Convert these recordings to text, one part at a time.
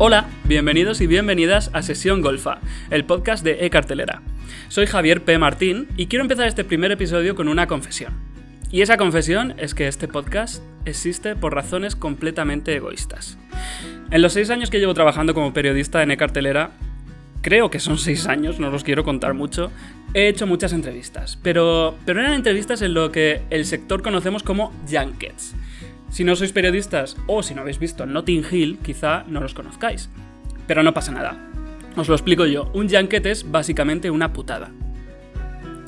Hola, bienvenidos y bienvenidas a Sesión Golfa, el podcast de E-Cartelera. Soy Javier P. Martín y quiero empezar este primer episodio con una confesión. Y esa confesión es que este podcast existe por razones completamente egoístas. En los seis años que llevo trabajando como periodista en E-Cartelera, creo que son seis años, no los quiero contar mucho, he hecho muchas entrevistas, pero, pero eran entrevistas en lo que el sector conocemos como junkets. Si no sois periodistas o si no habéis visto Notting Hill, quizá no los conozcáis. Pero no pasa nada. Os lo explico yo. Un junket es básicamente una putada.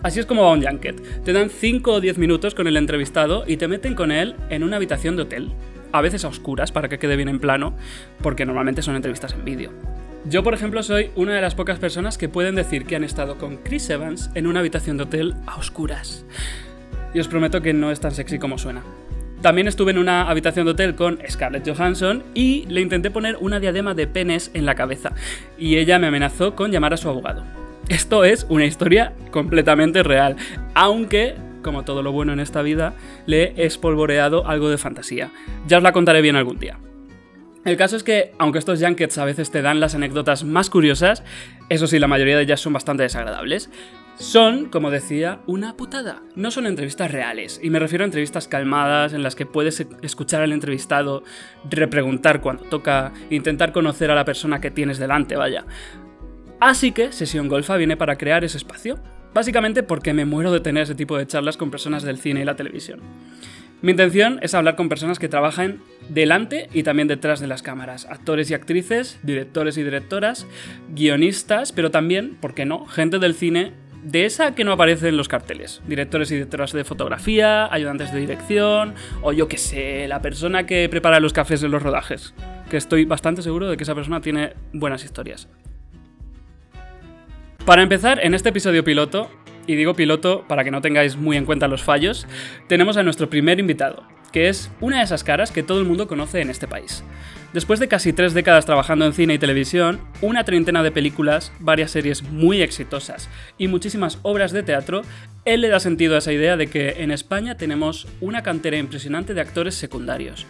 Así es como va un junket. Te dan 5 o 10 minutos con el entrevistado y te meten con él en una habitación de hotel. A veces a oscuras para que quede bien en plano, porque normalmente son entrevistas en vídeo. Yo, por ejemplo, soy una de las pocas personas que pueden decir que han estado con Chris Evans en una habitación de hotel a oscuras. Y os prometo que no es tan sexy como suena. También estuve en una habitación de hotel con Scarlett Johansson y le intenté poner una diadema de penes en la cabeza. Y ella me amenazó con llamar a su abogado. Esto es una historia completamente real, aunque, como todo lo bueno en esta vida, le he espolvoreado algo de fantasía. Ya os la contaré bien algún día. El caso es que, aunque estos junkets a veces te dan las anécdotas más curiosas, eso sí, la mayoría de ellas son bastante desagradables. Son, como decía, una putada. No son entrevistas reales, y me refiero a entrevistas calmadas en las que puedes escuchar al entrevistado, repreguntar cuando toca, intentar conocer a la persona que tienes delante, vaya. Así que Sesión Golfa viene para crear ese espacio, básicamente porque me muero de tener ese tipo de charlas con personas del cine y la televisión. Mi intención es hablar con personas que trabajan delante y también detrás de las cámaras, actores y actrices, directores y directoras, guionistas, pero también, ¿por qué no?, gente del cine de esa que no aparece en los carteles. Directores y directoras de fotografía, ayudantes de dirección, o yo que sé, la persona que prepara los cafés en los rodajes. Que estoy bastante seguro de que esa persona tiene buenas historias. Para empezar, en este episodio piloto y digo piloto para que no tengáis muy en cuenta los fallos, tenemos a nuestro primer invitado, que es una de esas caras que todo el mundo conoce en este país. Después de casi tres décadas trabajando en cine y televisión, una treintena de películas, varias series muy exitosas y muchísimas obras de teatro, él le da sentido a esa idea de que en España tenemos una cantera impresionante de actores secundarios.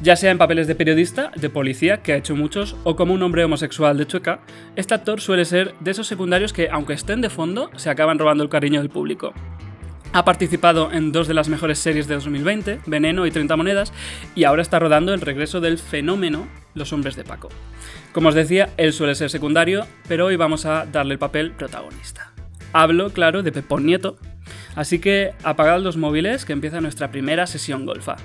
Ya sea en papeles de periodista, de policía, que ha hecho muchos, o como un hombre homosexual de Chueca, este actor suele ser de esos secundarios que, aunque estén de fondo, se acaban robando el cariño del público. Ha participado en dos de las mejores series de 2020, Veneno y 30 Monedas, y ahora está rodando el regreso del fenómeno Los Hombres de Paco. Como os decía, él suele ser secundario, pero hoy vamos a darle el papel protagonista. Hablo, claro, de Pepón Nieto, así que apagad los móviles que empieza nuestra primera sesión golfa.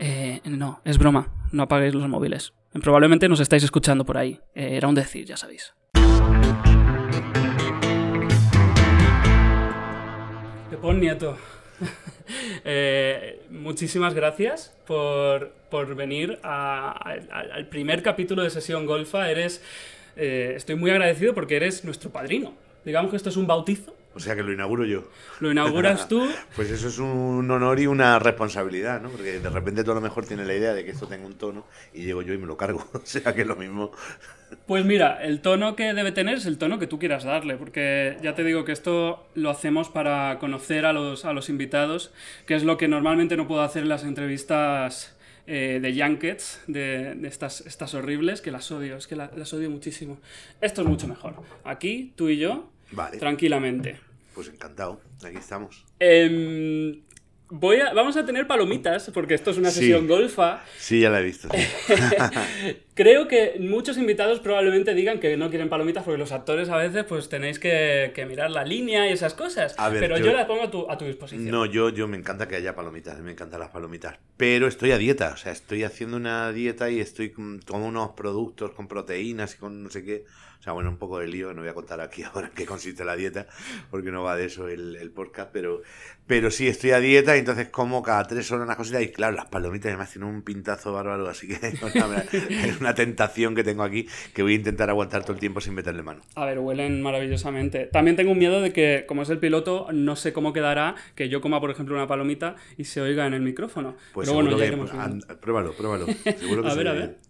Eh, no, es broma, no apaguéis los móviles. Probablemente nos estáis escuchando por ahí. Eh, era un decir, ya sabéis. Pepón Nieto. Eh, muchísimas gracias por, por venir a- a- al primer capítulo de Sesión Golfa. Eres, eh, estoy muy agradecido porque eres nuestro padrino. Digamos que esto es un bautizo. O sea que lo inauguro yo. Lo inauguras tú. Pues eso es un honor y una responsabilidad, ¿no? Porque de repente tú a lo mejor tienes la idea de que esto tenga un tono y llego yo y me lo cargo. O sea que es lo mismo. Pues mira, el tono que debe tener es el tono que tú quieras darle, porque ya te digo que esto lo hacemos para conocer a los, a los invitados, que es lo que normalmente no puedo hacer en las entrevistas eh, de Junkets, de, de estas, estas horribles, que las odio, es que la- las odio muchísimo. Esto es mucho mejor. Aquí, tú y yo, Vale. tranquilamente. Pues encantado. Aquí estamos. Em, voy a, vamos a tener palomitas, porque esto es una Sí. sesión golfa. Sí, ya la he visto. sí. Creo que muchos invitados probablemente digan que no quieren palomitas porque los actores a veces pues tenéis que, que mirar la línea y esas cosas. A ver, pero yo, yo- las pongo a tu, a tu disposición. No, yo, yo me encanta que haya palomitas, me encantan las palomitas. Pero estoy a dieta, o sea, estoy haciendo una dieta y estoy con, con unos productos con proteínas y con no sé qué. O sea, bueno, un poco de lío, no voy a contar aquí ahora en qué consiste la dieta, porque no va de eso el, el podcast, pero, pero sí, estoy a dieta y entonces como cada tres horas unas cositas y claro, las palomitas además tienen un pintazo bárbaro, así que es una tentación que tengo aquí que voy a intentar aguantar todo el tiempo sin meterle mano. A ver, huelen maravillosamente. También tengo un miedo de que, como es el piloto, no sé cómo quedará que yo coma, por ejemplo, una palomita y se oiga en el micrófono. Pues Pero bueno, ya que, viendo. and- pruébalo, pruébalo. Seguro que A ver, a ve. ver.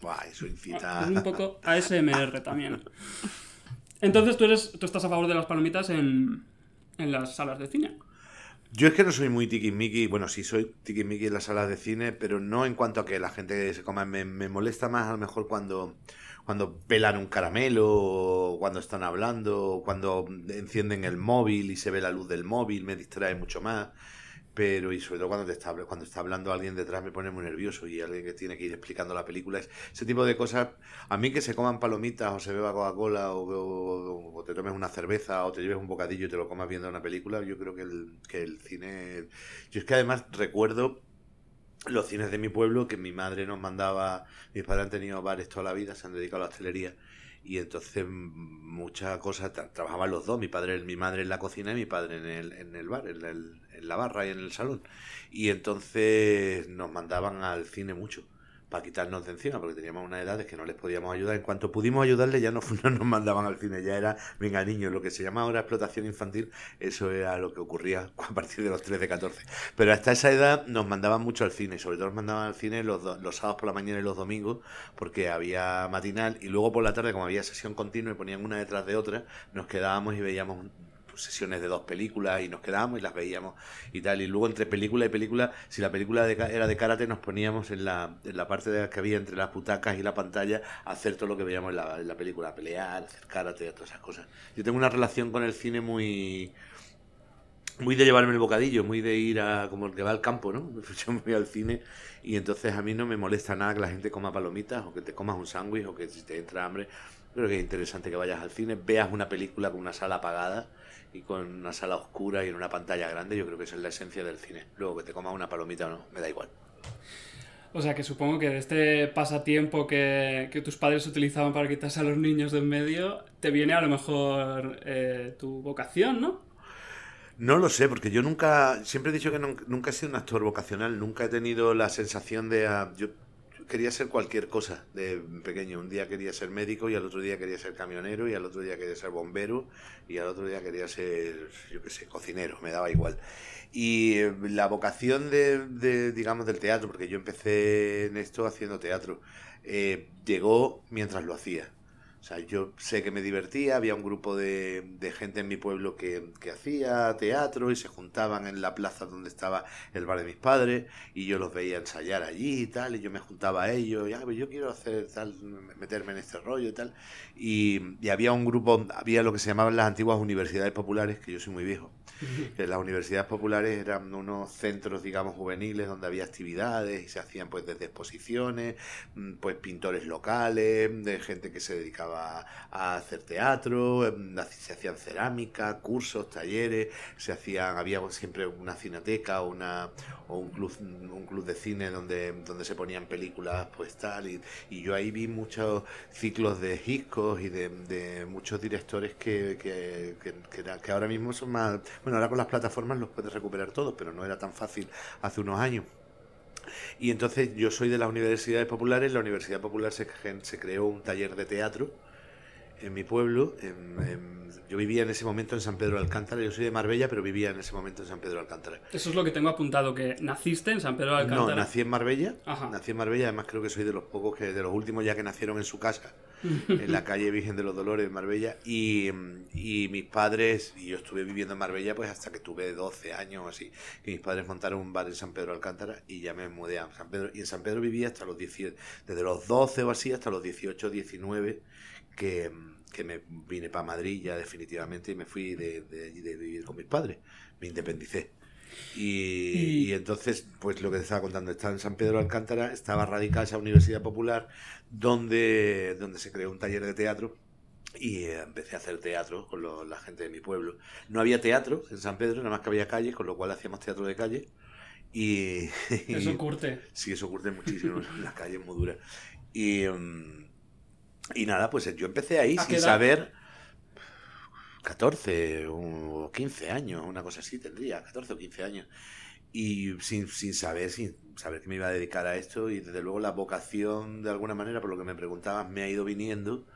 Buah, eso incita. Es un poco ASMR también. Entonces, ¿tú, eres, tú estás a favor de las palomitas en, en las salas de cine. Yo es que no soy muy tiquismiqui, bueno, sí soy tiquismiqui en las salas de cine, pero no en cuanto a que la gente se coma. Me, me molesta más a lo mejor cuando, cuando pelan un caramelo, o cuando están hablando, o cuando encienden el móvil y se ve la luz del móvil, me distrae mucho más. Pero, y sobre todo cuando, te está, cuando está hablando alguien detrás me pone muy nervioso y alguien que tiene que ir explicando la película. Es, ese tipo de cosas, a mí que se coman palomitas o se beba Coca-Cola o, te tomes una cerveza o te lleves un bocadillo y te lo comas viendo una película, yo creo que el, que el cine... Yo es que además recuerdo los cines de mi pueblo que mi madre nos mandaba, mis padres han tenido bares toda la vida, se han dedicado a la hostelería y entonces muchas cosas, tra- trabajaban los dos, mi padre, mi madre en la cocina y mi padre en el, en el bar, en, el- en la barra y en el salón. Y entonces nos mandaban al cine mucho para quitarnos de encima, porque teníamos una edad que no les podíamos ayudar. En cuanto pudimos ayudarle, ya no, nos mandaban al cine, ya era, venga niños, lo que se llama ahora explotación infantil, eso era lo que ocurría a partir de los 13, 14. Pero hasta esa edad nos mandaban mucho al cine, sobre todo nos mandaban al cine los, los sábados por la mañana y los domingos, porque había matinal, y luego por la tarde, como había sesión continua y ponían una detrás de otra, nos quedábamos y veíamos sesiones de dos películas y nos quedábamos y las veíamos y tal. Y luego entre película y película, si la película de era de karate, nos poníamos en la, en la parte de que había entre las butacas y la pantalla a hacer todo lo que veíamos en la, en la película, pelear, hacer karate, todas esas cosas. Yo tengo una relación con el cine muy muy de llevarme el bocadillo, muy de ir a como el que va al campo, ¿no? Yo me voy al cine y entonces a mí no me molesta nada que la gente coma palomitas o que te comas un sándwich o que si te entra hambre. Creo que es interesante que vayas al cine, veas una película con una sala apagada y con una sala oscura y en una pantalla grande. Yo creo que esa es la esencia del cine. Luego que te comas una palomita o no, me da igual. O sea que supongo que de este pasatiempo que, que tus padres utilizaban para quitarse a los niños de en medio, te viene a lo mejor eh, tu vocación, ¿no? No lo sé, porque yo nunca, siempre he dicho que nun- nunca he sido un actor vocacional, nunca he tenido la sensación de... ah, yo quería ser cualquier cosa de pequeño. Un día quería ser médico y al otro día quería ser camionero y al otro día quería ser bombero y al otro día quería ser, yo qué sé, cocinero, me daba igual. Y eh, la vocación de, digamos, del teatro, porque yo empecé en esto haciendo teatro, eh, llegó mientras lo hacía. O sea, yo sé que me divertía, había un grupo de, de gente en mi pueblo que, que hacía teatro y se juntaban en la plaza donde estaba el bar de mis padres y yo los veía ensayar allí y tal, y yo me juntaba a ellos, y "Ah, pues yo quiero hacer tal, meterme en este rollo y tal. Y, y había un grupo, había lo que se llamaban las antiguas universidades populares, que yo soy muy viejo, que las universidades populares eran unos centros, digamos, juveniles donde había actividades y se hacían pues desde exposiciones, mm, pues pintores locales, de gente que se dedicaba a hacer teatro, em, se hacían cerámica, cursos, talleres, se hacían, había siempre una cineteca o una o un club un club de cine donde, donde se ponían películas pues tal y, yo ahí vi muchos ciclos de discos y de, muchos directores que, que, que, que ahora mismo son más bueno ahora con las plataformas los puedes recuperar todos pero no era tan fácil hace unos años y entonces yo soy de las universidades populares. La Universidad Popular se, creó un taller de teatro en mi pueblo. en- en- yo vivía en ese momento en San Pedro de Alcántara. Yo soy de Marbella, pero vivía en ese momento en San Pedro de Alcántara. Eso es lo que tengo apuntado, que naciste en San Pedro de Alcántara. No, nací en Marbella. Ajá. Nací en Marbella. Además creo que soy de los pocos que de los últimos ya que nacieron en su casa, en la calle Virgen de los Dolores en Marbella. Y, y mis padres y yo estuve viviendo en Marbella pues hasta que tuve 12 años o así. Y mis padres montaron un bar en San Pedro Alcántara y ya me mudé a San Pedro. Y en San Pedro vivía hasta los 18, desde los 12 o así hasta los 18, 19 que, que me vine para Madrid ya definitivamente y me fui de, de de vivir con mis padres. Me independicé. Y, Y- entonces, pues lo que te estaba contando, estaba en San Pedro de Alcántara, estaba radicada esa universidad popular donde, donde se creó un taller de teatro y eh, empecé a hacer teatro con lo- la gente de mi pueblo. No había teatro en San Pedro, nada más que había calles, con lo cual hacíamos teatro de calle. Y, Eso curte. Sí, eso curte muchísimo, la calle es muy dura. Y, mm, y nada, pues yo empecé ahí ¿A qué sin saber 14 o 15 años, una cosa así tendría, 14 o 15 años. Y sin, sin saber, sin saber que me iba a dedicar a esto y desde luego la vocación de alguna manera, por lo que me preguntabas, me ha ido viniendo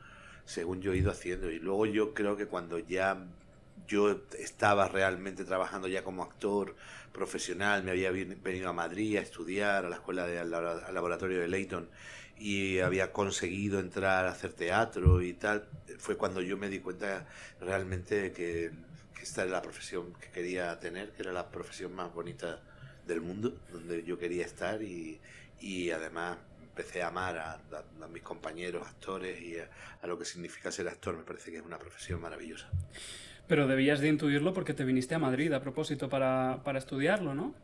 según yo he ido haciendo. Y luego yo creo que cuando ya yo estaba realmente trabajando ya como actor profesional, me había venido a Madrid a estudiar a la escuela de, al laboratorio de Leighton y había conseguido entrar a hacer teatro y tal, fue cuando yo me di cuenta realmente que, esta era la profesión que quería tener, que era la profesión más bonita del mundo, donde yo quería estar y, y además empecé a amar a, a, mis compañeros actores y a, a, lo que significa ser actor. Me parece que es una profesión maravillosa. Pero debías de intuirlo porque te viniste a Madrid a propósito para, para estudiarlo, ¿no?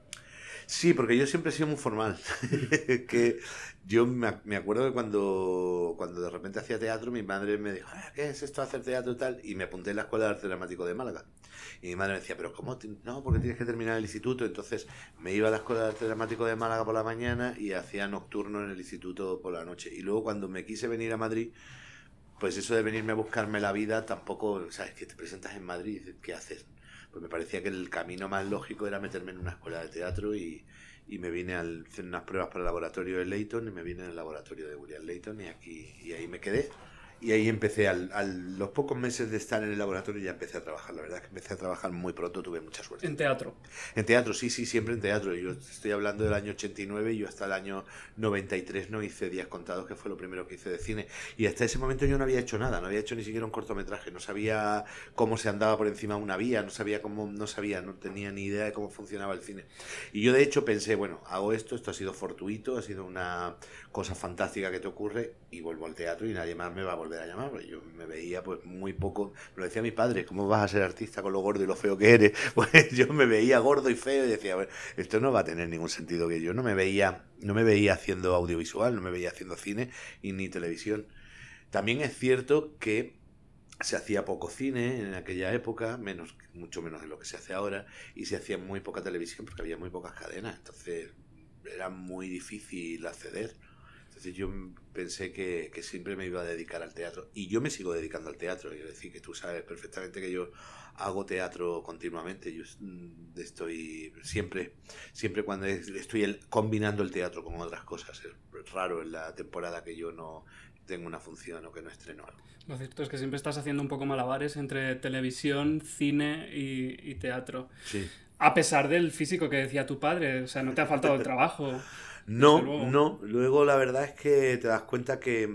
Sí, porque yo siempre he sido muy formal. que yo me, acuerdo que cuando, cuando de repente hacía teatro, mi madre me dijo, ah, ¿qué es esto hacer teatro y tal? Y me apunté en la Escuela de Arte Dramático de Málaga. Y mi madre me decía, ¿pero cómo? No, porque tienes que terminar el instituto. Entonces me iba a la Escuela de Arte Dramático de Málaga por la mañana y hacía nocturno en el instituto por la noche. Y luego cuando me quise venir a Madrid, pues eso de venirme a buscarme la vida tampoco, ¿sabes? Que te presentas en Madrid, ¿qué haces? Pues me parecía que el camino más lógico era meterme en una escuela de teatro y, y me vine a hacer unas pruebas para el laboratorio de Leighton y me vine el laboratorio de William Leighton y aquí y ahí me quedé y ahí empecé, al, a los pocos meses de estar en el laboratorio ya empecé a trabajar. La verdad es que empecé a trabajar muy pronto, tuve mucha suerte. ¿En teatro? En teatro, sí, sí, siempre en teatro. Yo estoy hablando del año 89 y yo hasta el año 93 no hice días contados, que fue lo primero que hice de cine. Y hasta ese momento yo no había hecho nada, no había hecho ni siquiera un cortometraje, no sabía cómo se andaba por encima de una vía, no sabía cómo, no sabía, no tenía ni idea de cómo funcionaba el cine. Y yo de hecho pensé, bueno, hago esto, esto ha sido fortuito, ha sido una cosa fantástica que te ocurre y vuelvo al teatro y nadie más me va a volver a llamar. Yo me veía pues muy poco, me lo decía mi padre, ¿cómo vas a ser artista con lo gordo y lo feo que eres? Pues yo me veía gordo y feo y decía, bueno, esto no va a tener ningún sentido que yo no me veía, no me veía haciendo audiovisual, no me veía haciendo cine y ni televisión. También es cierto que se hacía poco cine en aquella época, menos, mucho menos de lo que se hace ahora, y se hacía muy poca televisión porque había muy pocas cadenas, entonces era muy difícil acceder. Yo pensé que, que, siempre me iba a dedicar al teatro. Y yo me sigo dedicando al teatro. Es decir, que tú sabes perfectamente que yo hago teatro continuamente. Yo mm, estoy siempre, siempre cuando estoy combinando el teatro con otras cosas. Es raro en la temporada que yo no tengo una función o que no estreno algo. Lo cierto es que siempre estás haciendo un poco malabares entre televisión, cine y, y teatro. Sí. A pesar del físico que decía tu padre, o sea, no te ha faltado el trabajo. No, no. Luego la verdad es que te das cuenta que,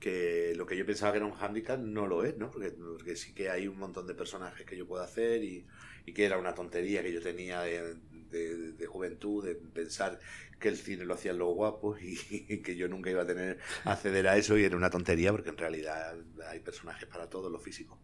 que, lo que yo pensaba que era un hándicap no lo es, ¿no? Porque, porque, sí que hay un montón de personajes que yo puedo hacer y, y que era una tontería que yo tenía de, de, de, juventud, de pensar que el cine lo hacían los guapos y, y, que yo nunca iba a tener acceder a eso y era una tontería porque en realidad hay personajes para todo lo físico.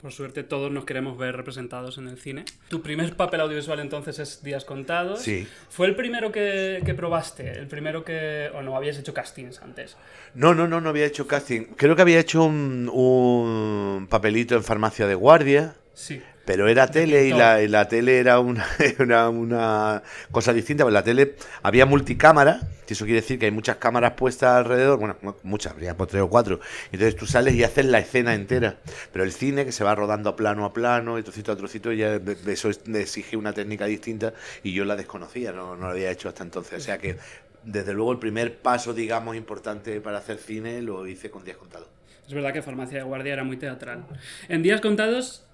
Por suerte todos nos queremos ver representados en el cine. Tu primer papel audiovisual entonces es Días Contados. Sí. ¿Fue el primero que, que, probaste? ¿El primero que... o no habías hecho castings antes? No, no, no, no había hecho casting. Creo que había hecho un, un papelito en farmacia de guardia. Sí. Pero era tele y la, y la, tele era una, una, una, cosa distinta. Pues la tele había multicámara, que eso quiere decir que hay muchas cámaras puestas alrededor, bueno, muchas, habría por tres o cuatro. Entonces tú sales y haces la escena entera. Pero el cine, que se va rodando plano a plano, y trocito a trocito, ya eso exige una técnica distinta y yo la desconocía, no, no la había hecho hasta entonces. O sea que, desde luego, el primer paso, digamos, importante para hacer cine lo hice con Días Contados. Es verdad que Farmacia de Guardia era muy teatral. En Días Contados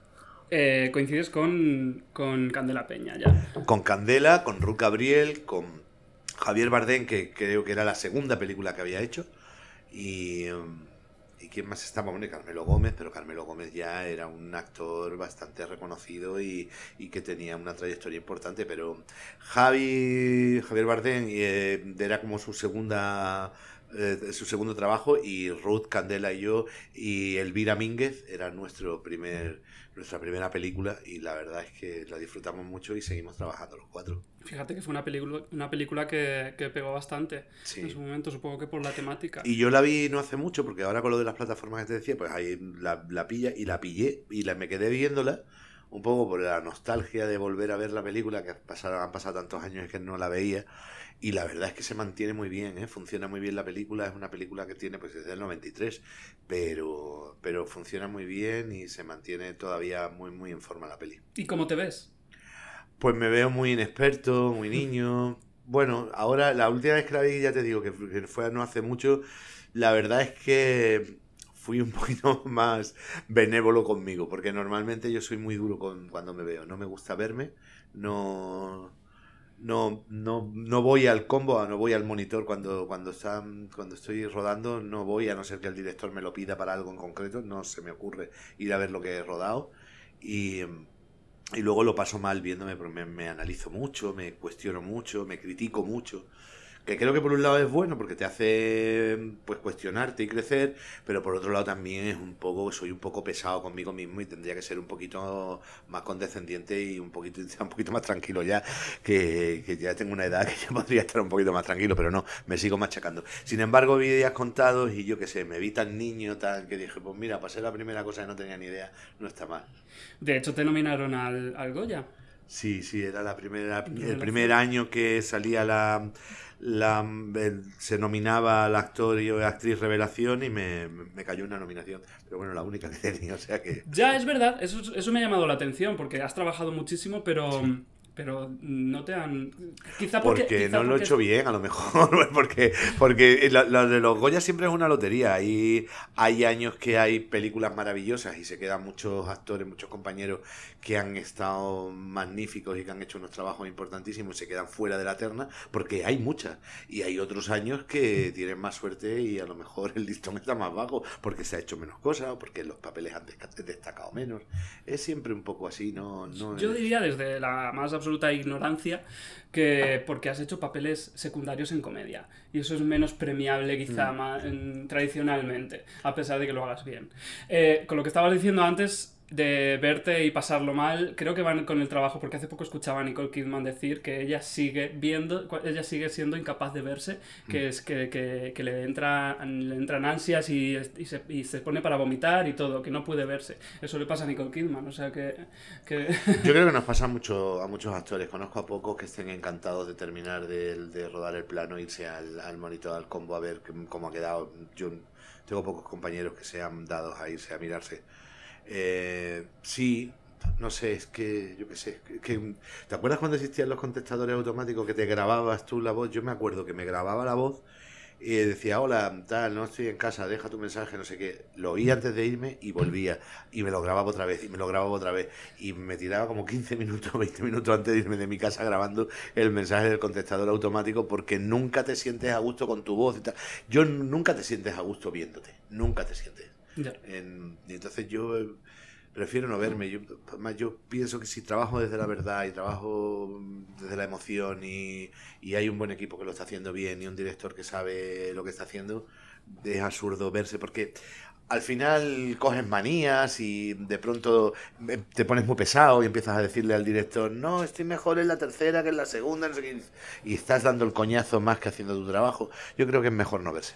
eh, coincides con, con, Candela Peña ya. Con Candela, con Ruth Gabriel, con Javier Bardem, que creo que era la segunda película que había hecho. Y, y quién más estaba, bueno, Carmelo Gómez, pero Carmelo Gómez ya era un actor bastante reconocido y, y que tenía una trayectoria importante, pero Javi, Javier Bardem eh, era como su segunda eh, su segundo trabajo y Ruth Candela y yo y Elvira Mínguez era nuestro primer nuestra primera película y la verdad es que la disfrutamos mucho y seguimos trabajando los cuatro. Fíjate que fue una película, una película que, que pegó bastante sí. en su momento, supongo que por la temática. Y yo la vi no hace mucho, porque ahora con lo de las plataformas que te decía, pues ahí la, la pilla y la pillé y la, me quedé viéndola un poco por la nostalgia de volver a ver la película, que pasaron, han pasado tantos años que no la veía. Y la verdad es que se mantiene muy bien, ¿eh? funciona muy bien la película. Es una película que tiene pues desde el 93, pero, pero funciona muy bien y se mantiene todavía muy, muy en forma la peli. ¿Y cómo te ves? Pues me veo muy inexperto, muy niño. Bueno, ahora la última vez que la vi, ya te digo que fue no hace mucho. La verdad es que fui un poquito más benévolo conmigo, porque normalmente yo soy muy duro con cuando me veo. No me gusta verme, no no, no, no voy al combo, no voy al monitor cuando, cuando, está, cuando estoy rodando, no voy a no ser que el director me lo pida para algo en concreto, no se me ocurre ir a ver lo que he rodado. Y, y luego lo paso mal viéndome, porque me, me analizo mucho, me cuestiono mucho, me critico mucho que creo que por un lado es bueno porque te hace pues cuestionarte y crecer, pero por otro lado también es un poco, soy un poco pesado conmigo mismo y tendría que ser un poquito más condescendiente y un poquito, un poquito más tranquilo ya, que, que ya tengo una edad que ya podría estar un poquito más tranquilo, pero no, me sigo machacando. Sin embargo, vi días contados y yo qué sé, me vi tan niño, tan que dije, pues mira, pasé la primera cosa que no tenía ni idea, no está mal. De hecho, te nominaron al, al Goya. Sí, sí, era la primera, el primer año que salía la, la se nominaba al actor y actriz revelación y me, me, cayó una nominación. Pero bueno, la única que tenía, o sea que... Ya, es verdad, eso, eso me ha llamado la atención porque has trabajado muchísimo, pero pero no te han. Quizá porque, no lo he hecho bien, a lo mejor. porque porque lo, de los Goya siempre es una lotería. Y hay años que hay películas maravillosas y se quedan muchos actores, muchos compañeros que han estado magníficos y que han hecho unos trabajos importantísimos y se quedan fuera de la terna, porque hay muchas. Y hay otros años que tienen más suerte y a lo mejor el listón está más bajo porque se ha hecho menos cosas o porque los papeles han destacado menos. Es siempre un poco así, ¿no? no Yo diría desde la más absoluta ignorancia que porque has hecho papeles secundarios en comedia. Y eso es menos premiable quizá mm. tradicionalmente, a pesar de que lo hagas bien. Eh, con lo que estabas diciendo antes, de verte y pasarlo mal, creo que van con el trabajo, porque hace poco escuchaba a Nicole Kidman decir que ella sigue viendo, ella sigue siendo incapaz de verse, que mm. es que, que, que le, entra, le entran ansias y, y, se, y, se, pone para vomitar y todo, que no puede verse. Eso le pasa a Nicole Kidman, o sea que... que... Yo creo que nos pasa mucho a muchos actores, conozco a pocos que estén encantados de terminar de, de rodar el plano, irse al, al monitor, al combo a ver cómo ha quedado. Yo tengo pocos compañeros que sean dados a irse a mirarse eh, sí, no sé, es que, yo qué sé, que, ¿te acuerdas cuando existían los contestadores automáticos que te grababas tú la voz? Yo me acuerdo que me grababa la voz y decía, hola, tal, no estoy en casa, deja tu mensaje, no sé qué. Lo oí antes de irme y volvía. Y me lo grababa otra vez, y me lo grababa otra vez. Y me tiraba como 15 minutos, 20 minutos antes de irme de mi casa grabando el mensaje del contestador automático porque nunca te sientes a gusto con tu voz y tal. Yo nunca te sientes a gusto viéndote, nunca te sientes y entonces yo eh, prefiero no verme. Yo, yo pienso que si trabajo desde la verdad y trabajo desde la emoción y, y, hay un buen equipo que lo está haciendo bien y un director que sabe lo que está haciendo, es absurdo verse porque al final coges manías y de pronto eh, te pones muy pesado y empiezas a decirle al director, no, estoy mejor en la tercera que en la segunda, y estás dando el coñazo más que haciendo tu trabajo. Yo creo que es mejor no verse.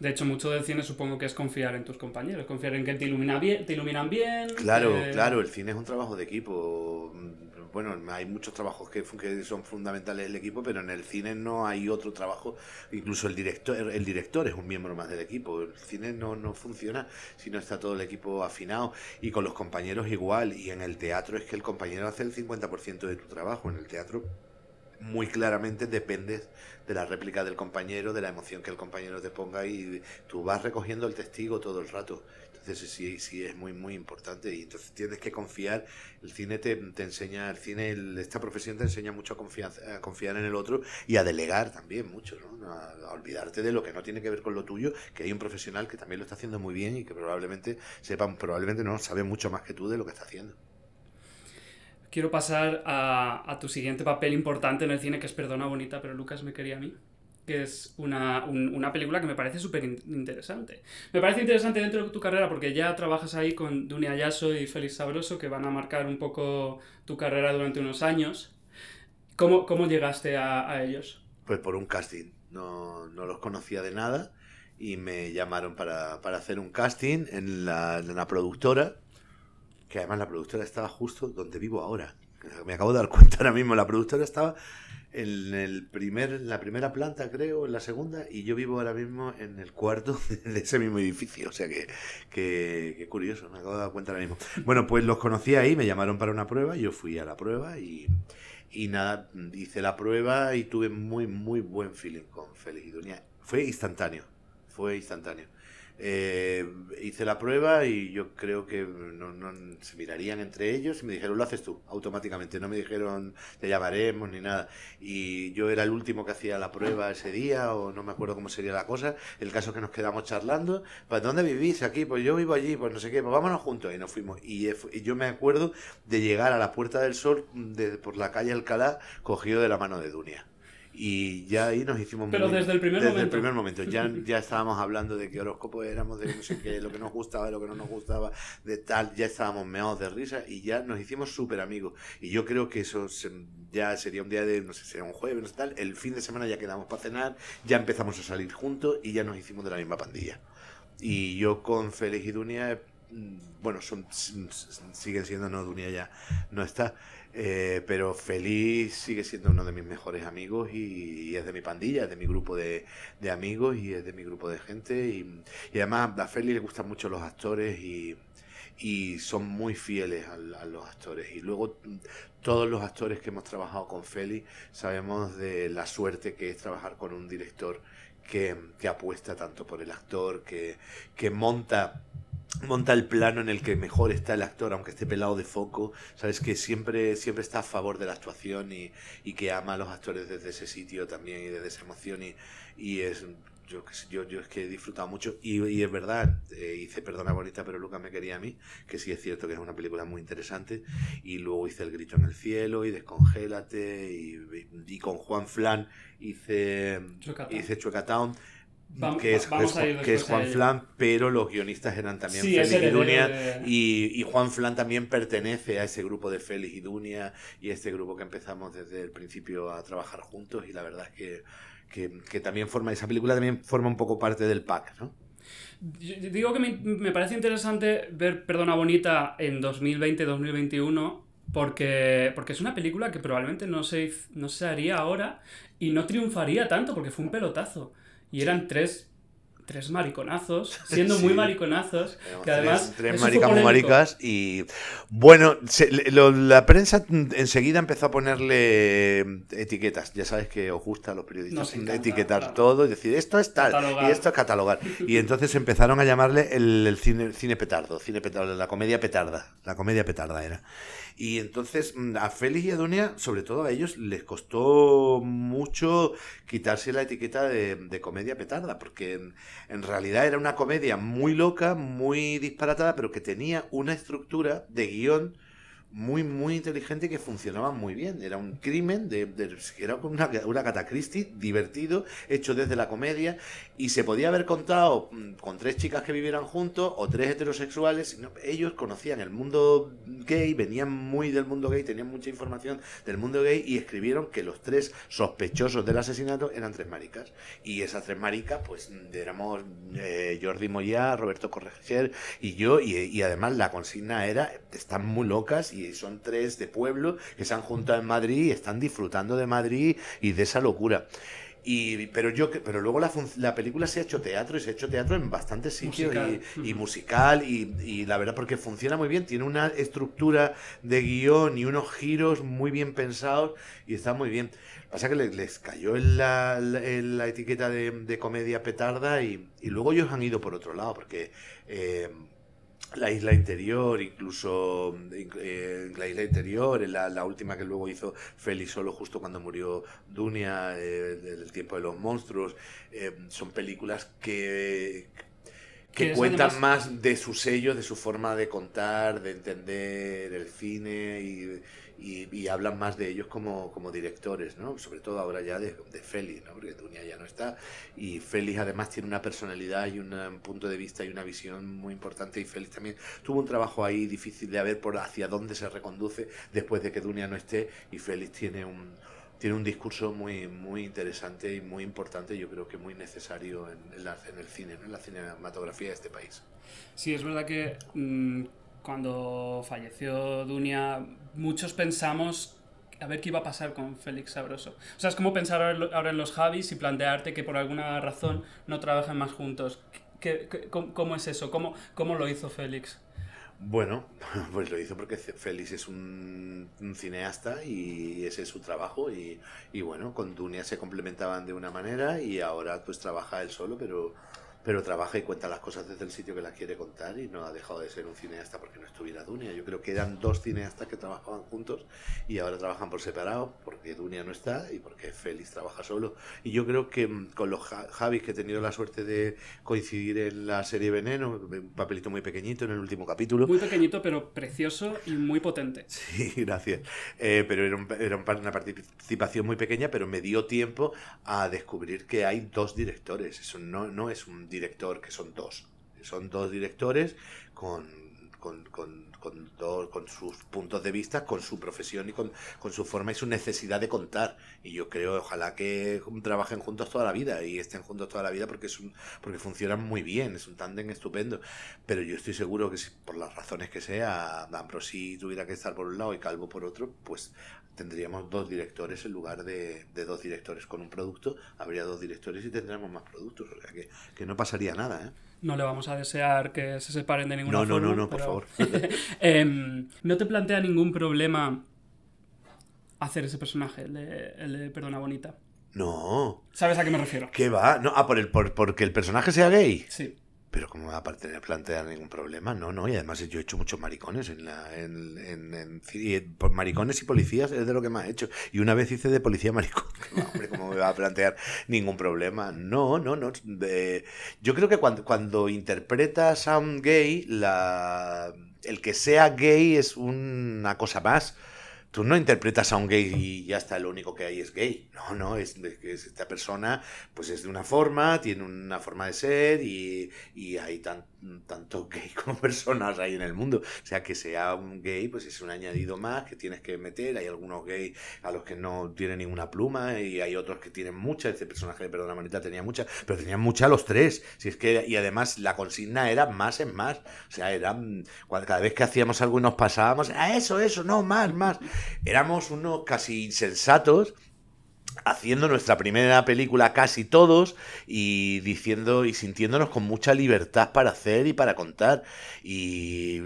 De hecho, mucho del cine supongo que es confiar en tus compañeros, confiar en que te, ilumina bien, te iluminan bien. Claro, claro, el cine es un trabajo de equipo. Bueno, hay muchos trabajos que, que son fundamentales del equipo, pero en el cine no hay otro trabajo. Incluso el director, el director es un miembro más del equipo. El cine no, no funciona si no está todo el equipo afinado. Y con los compañeros igual. Y en el teatro es que el compañero hace el 50% de tu trabajo. En el teatro muy claramente dependes de la réplica del compañero, de la emoción que el compañero te ponga y tú vas recogiendo el testigo todo el rato. Entonces sí, sí es muy, muy importante y entonces tienes que confiar. El cine te, te enseña, el cine, esta profesión te enseña mucho a, confianza, a confiar en el otro y a delegar también mucho, ¿no? A, olvidarte de lo que no tiene que ver con lo tuyo, que hay un profesional que también lo está haciendo muy bien y que probablemente sepa, probablemente no sabe mucho más que tú de lo que está haciendo quiero pasar a, a, tu siguiente papel importante en el cine, que es Perdona Bonita, pero Lucas me quería a mí, que es una, un, una película que me parece súper interesante. Me parece interesante dentro de tu carrera porque ya trabajas ahí con Dunia Ayaso y Félix Sabroso, que van a marcar un poco tu carrera durante unos años. ¿Cómo, cómo llegaste a, a ellos? Pues por un casting. No, no, los conocía de nada y me llamaron para, para hacer un casting en la, en la productora que además la productora estaba justo donde vivo ahora. Me acabo de dar cuenta ahora mismo, la productora estaba en el primer, la primera planta, creo, en la segunda, y yo vivo ahora mismo en el cuarto de ese mismo edificio. O sea que, que, curioso, me acabo de dar cuenta ahora mismo. Bueno, pues los conocí ahí, me llamaron para una prueba, yo fui a la prueba y, y nada, hice la prueba y tuve muy, muy buen feeling con Félix y Dunia. Fue instantáneo, fue instantáneo. Eh, hice la prueba y yo creo que no, se mirarían entre ellos y me dijeron, lo haces tú, automáticamente. No me dijeron, te llamaremos ni nada. Y yo era el último que hacía la prueba ese día o no me acuerdo cómo sería la cosa. El caso es que nos quedamos charlando. ¿Pues dónde vivís? Aquí, pues yo vivo allí, pues no sé qué, pues vámonos juntos. Y nos fuimos. Y, yo me acuerdo de llegar a la Puerta del Sol de, por la calle Alcalá cogido de la mano de Dunia y ya ahí nos hicimos pero desde el primer desde momento. el primer momento. Ya, ya estábamos hablando de qué horóscopo éramos de no sé qué lo que nos gustaba de lo que no nos gustaba de tal ya estábamos meados de risa y ya nos hicimos súper amigos y yo creo que eso ya sería un día de no sé sería un jueves no sé tal el fin de semana ya quedamos para cenar ya empezamos a salir juntos y ya nos hicimos de la misma pandilla. Y yo con Félix y Dunia mm, bueno son siguen siendo no Dunia ya no está eh, pero Feliz sigue siendo uno de mis mejores amigos y, es de mi pandilla, es de mi grupo de, amigos y es de mi grupo de gente. Y, además a Feliz le gustan mucho los actores y, son muy fieles a, los actores. Y luego todos los actores que hemos trabajado con Feli sabemos de la suerte que es trabajar con un director que, que apuesta tanto por el actor, que, que monta monta el plano en el que mejor está el actor, aunque esté pelado de foco, sabes que siempre, siempre está a favor de la actuación y, que ama a los actores desde ese sitio también y desde esa emoción y, y es yo, yo, yo es que he disfrutado mucho. Y, es verdad, eh, hice Perdona Bonita, pero Lucas me quería a mí, que sí es cierto que es una película muy interesante. Y luego hice El Grito en el Cielo y Descongélate y, con Juan Flan hice hice Que es, que es Juan Flan, pero los guionistas eran también Félix y Dunia. Y, Juan Flan también pertenece a ese grupo de Félix y Dunia y este grupo que empezamos desde el principio a trabajar juntos. Y la verdad es que, que, también forma, esa película también forma un poco parte del pack, ¿no? digo que me, parece interesante ver Perdona Bonita en 2020-2021 porque, porque es una película que probablemente no se, no se haría ahora y no triunfaría tanto porque fue un pelotazo. Y eran tres, tres mariconazos, siendo muy mariconazos, que además... Tres, maricas muy maricas y... Bueno, la prensa enseguida empezó a ponerle etiquetas. Ya sabes que os gusta a los periodistas etiquetar todo y decir esto es tal y esto es catalogar. Y entonces empezaron a llamarle el, cine, cine petardo, cine petardo, la comedia petarda. La comedia petarda era. Y entonces mm, a Félix y a Dunia, sobre todo a ellos, les costó mucho quitarse la etiqueta de, comedia petarda, porque en, realidad era una comedia muy loca, muy disparatada, pero que tenía una estructura de guion muy, muy inteligente que funcionaba muy bien. Era un crimen, de, era una, una catacristi divertido, hecho desde la comedia, y se podía haber contado mm, con tres chicas que vivieran juntos o tres heterosexuales. ellos conocían el mundo gay, venían muy del mundo gay, tenían mucha información del mundo gay y escribieron que los tres sospechosos del asesinato eran tres maricas. Y esas tres maricas, pues éramos eh, Jordi Moya, Roberto Correger y yo, y, y además la consigna era, están muy locas y son tres de pueblo que se han juntado en Madrid y están disfrutando de Madrid y de esa locura. Y, pero yo pero luego la, la, película se ha hecho teatro y se ha hecho teatro en bastantes sitios y, musical y, y, la verdad porque funciona muy bien tiene una estructura de guion y unos giros muy bien pensados y está muy bien pasa que les, cayó en la, la, etiqueta de, comedia petarda y, luego ellos han ido por otro lado porque eh, la isla interior, incluso eh, la isla interior, la, la, última que luego hizo Félix solo justo cuando murió Dunia, eh, del tiempo de los monstruos, eh, son películas que, que cuentan más de su sello, de su forma de contar, de entender el cine y y, hablan más de ellos como, como, directores, ¿no? Sobre todo ahora ya de, de Félix, ¿no? Porque Dunia ya no está. Y Félix además tiene una personalidad y un punto de vista y una visión muy importante. Y Félix también tuvo un trabajo ahí difícil de ver por hacia dónde se reconduce después de que Dunia no esté. Y Félix tiene un, tiene un discurso muy, muy interesante y muy importante, yo creo que muy necesario en, en, el cine, en la cinematografía de este país. Sí, es verdad que mm, cuando falleció Dunia, muchos pensamos a ver qué iba a pasar con Félix Sabroso. O sea, es como pensar ahora en los Javis y plantearte que por alguna razón no trabajan más juntos. ¿Qué, cómo, es eso? ¿Cómo, ¿Cómo lo hizo Félix? Bueno, pues lo hizo porque Félix es un, cineasta y ese es su trabajo y, y, bueno, con Dunia se complementaban de una manera y ahora pues trabaja él solo, pero pero trabaja y cuenta las cosas desde el sitio que las quiere contar y no ha dejado de ser un cineasta porque no estuviera Dunia. Yo creo que eran dos cineastas que trabajaban juntos y ahora trabajan por separado porque Dunia no está y porque Félix trabaja solo. Y yo creo que mm, con los Javis que he tenido la suerte de coincidir en la serie Veneno, un papelito muy pequeñito en el último capítulo. Muy pequeñito pero precioso y muy potente. Sí, gracias. Eh, pero era, era una participación muy pequeña, pero me dio tiempo a descubrir que hay dos directores. Eso no, no es un director, que son dos. Son dos directores con, con, con, con, con sus puntos de vista, con su profesión y con, su forma y su necesidad de contar. Y yo creo, ojalá que trabajen juntos toda la vida y estén juntos toda la vida porque, es un, porque funcionan muy bien, es un tándem estupendo. Pero yo estoy seguro que si, por las razones que sea, Ambrosi tuviera que estar por un lado y Calvo por otro, pues tendríamos dos directores en lugar de, de, dos directores con un producto, habría dos directores y tendríamos más productos. O sea que, que no pasaría nada, ¿eh? No le vamos a desear que se separen de ninguna no, forma. No, no, no, por favor. eh, ¿No te plantea ningún problema hacer ese personaje, el de, el de Perdona Bonita? No. ¿Sabes a qué me refiero? ¿Qué va? No, ah, por el, por, porque el personaje sea gay. Sí. Pero ¿cómo va a plantear ningún problema? No, no, y además yo he hecho muchos maricones en la... En, en, en, y, maricones y policías es de lo que más he hecho. Y una vez hice de policía maricón. Hombre, ¿cómo me va a plantear ningún problema? No, no, no. Yo creo que cuando, cuando interpretas a un gay, la, el que sea gay es una cosa más tú no interpretas a un gay y ya está, lo único que hay es gay. No, no, es, es esta persona pues es de una forma, tiene una forma de ser y, y hay tan, tanto gay como personas ahí en el mundo. O sea, que sea un gay pues es un añadido más que tienes que meter. Hay algunos gays a los que no tienen ninguna pluma y hay otros que tienen muchas. Este personaje Perdona Manita tenía muchas, pero tenían muchas los tres. Si es que, y además la consigna era más en más. O sea, era, cada vez que hacíamos algo y nos pasábamos, a ah, eso, eso, no, más, más éramos unos casi insensatos haciendo nuestra primera película casi todos y diciendo y sintiéndonos con mucha libertad para hacer y para contar. Y,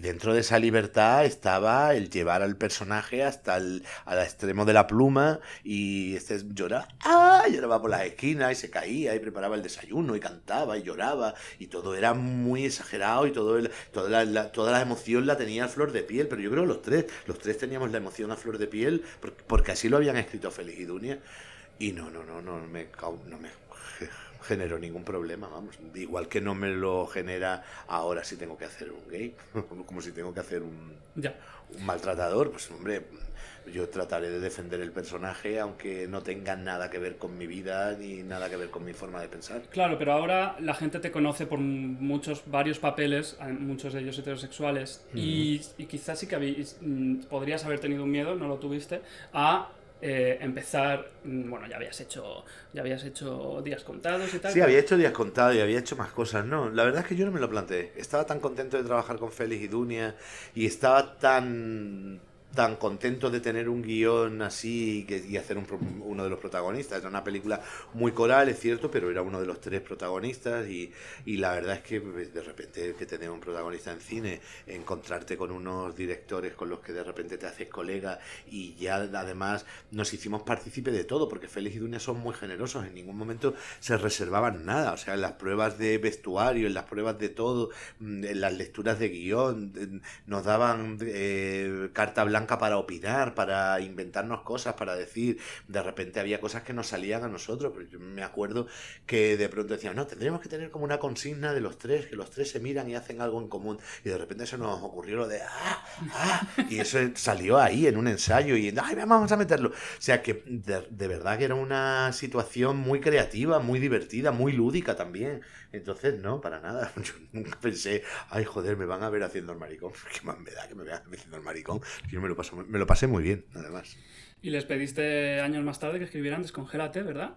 dentro de esa libertad estaba el llevar al personaje hasta el al extremo de la pluma y este lloraba ¡ah! lloraba por las esquinas y se caía y preparaba el desayuno y cantaba y lloraba y todo era muy exagerado y todo el, toda, la, toda la emoción la tenía a flor de piel. Pero yo creo que los tres los tres teníamos la emoción a flor de piel porque, así lo habían escrito Félix y Y no, no, no, no me, no me generó ningún problema, vamos. Igual que no me lo genera ahora si tengo que hacer un gay, como si tengo que hacer un, ya. un maltratador, pues hombre, yo trataré de defender el personaje aunque no tenga nada que ver con mi vida ni nada que ver con mi forma de pensar. Claro, pero ahora la gente te conoce por muchos, varios papeles, muchos de ellos heterosexuales, y, y, quizás sí que mm, podrías haber tenido un miedo, no lo tuviste, a eh, empezar, mm, bueno, ya habías hecho ya habías hecho días contados y tal. Sí, había hecho días contados y había hecho más cosas. No, la verdad es que yo no me lo planteé. Estaba tan contento de trabajar con Félix y Dunia y estaba tan tan contento de tener un guion así y hacer un, uno de los protagonistas. Era una película muy coral, es cierto, pero era uno de los tres protagonistas y, y la verdad es que pues, de repente que tener un protagonista en cine, encontrarte con unos directores con los que de repente te haces colega y ya además nos hicimos partícipe de todo, porque Félix y Dunia son muy generosos, en ningún momento se reservaban nada, o sea, en las pruebas de vestuario, en las pruebas de todo, mm, en las lecturas de guion, nos daban eh, carta blanca para opinar, para inventarnos cosas, para decir. De repente había cosas que nos salían a nosotros. Pero yo me acuerdo que de pronto decían, no, tendríamos que tener como una consigna de los tres, que los tres se miran y hacen algo en común. Y de repente se nos ocurrió lo de, ah, ah, y eso salió ahí en un ensayo y, ay, vamos a meterlo. O sea que de, de verdad que era una situación muy creativa, muy divertida, muy lúdica también. Entonces, no, para nada. Yo nunca pensé, ay, joder, me van a ver haciendo el maricón. ¿Qué más me da que me vean haciendo el maricón? Yo me lo, paso, me lo pasé muy bien, además. Y les pediste años más tarde que escribieran Descongélate, ¿verdad?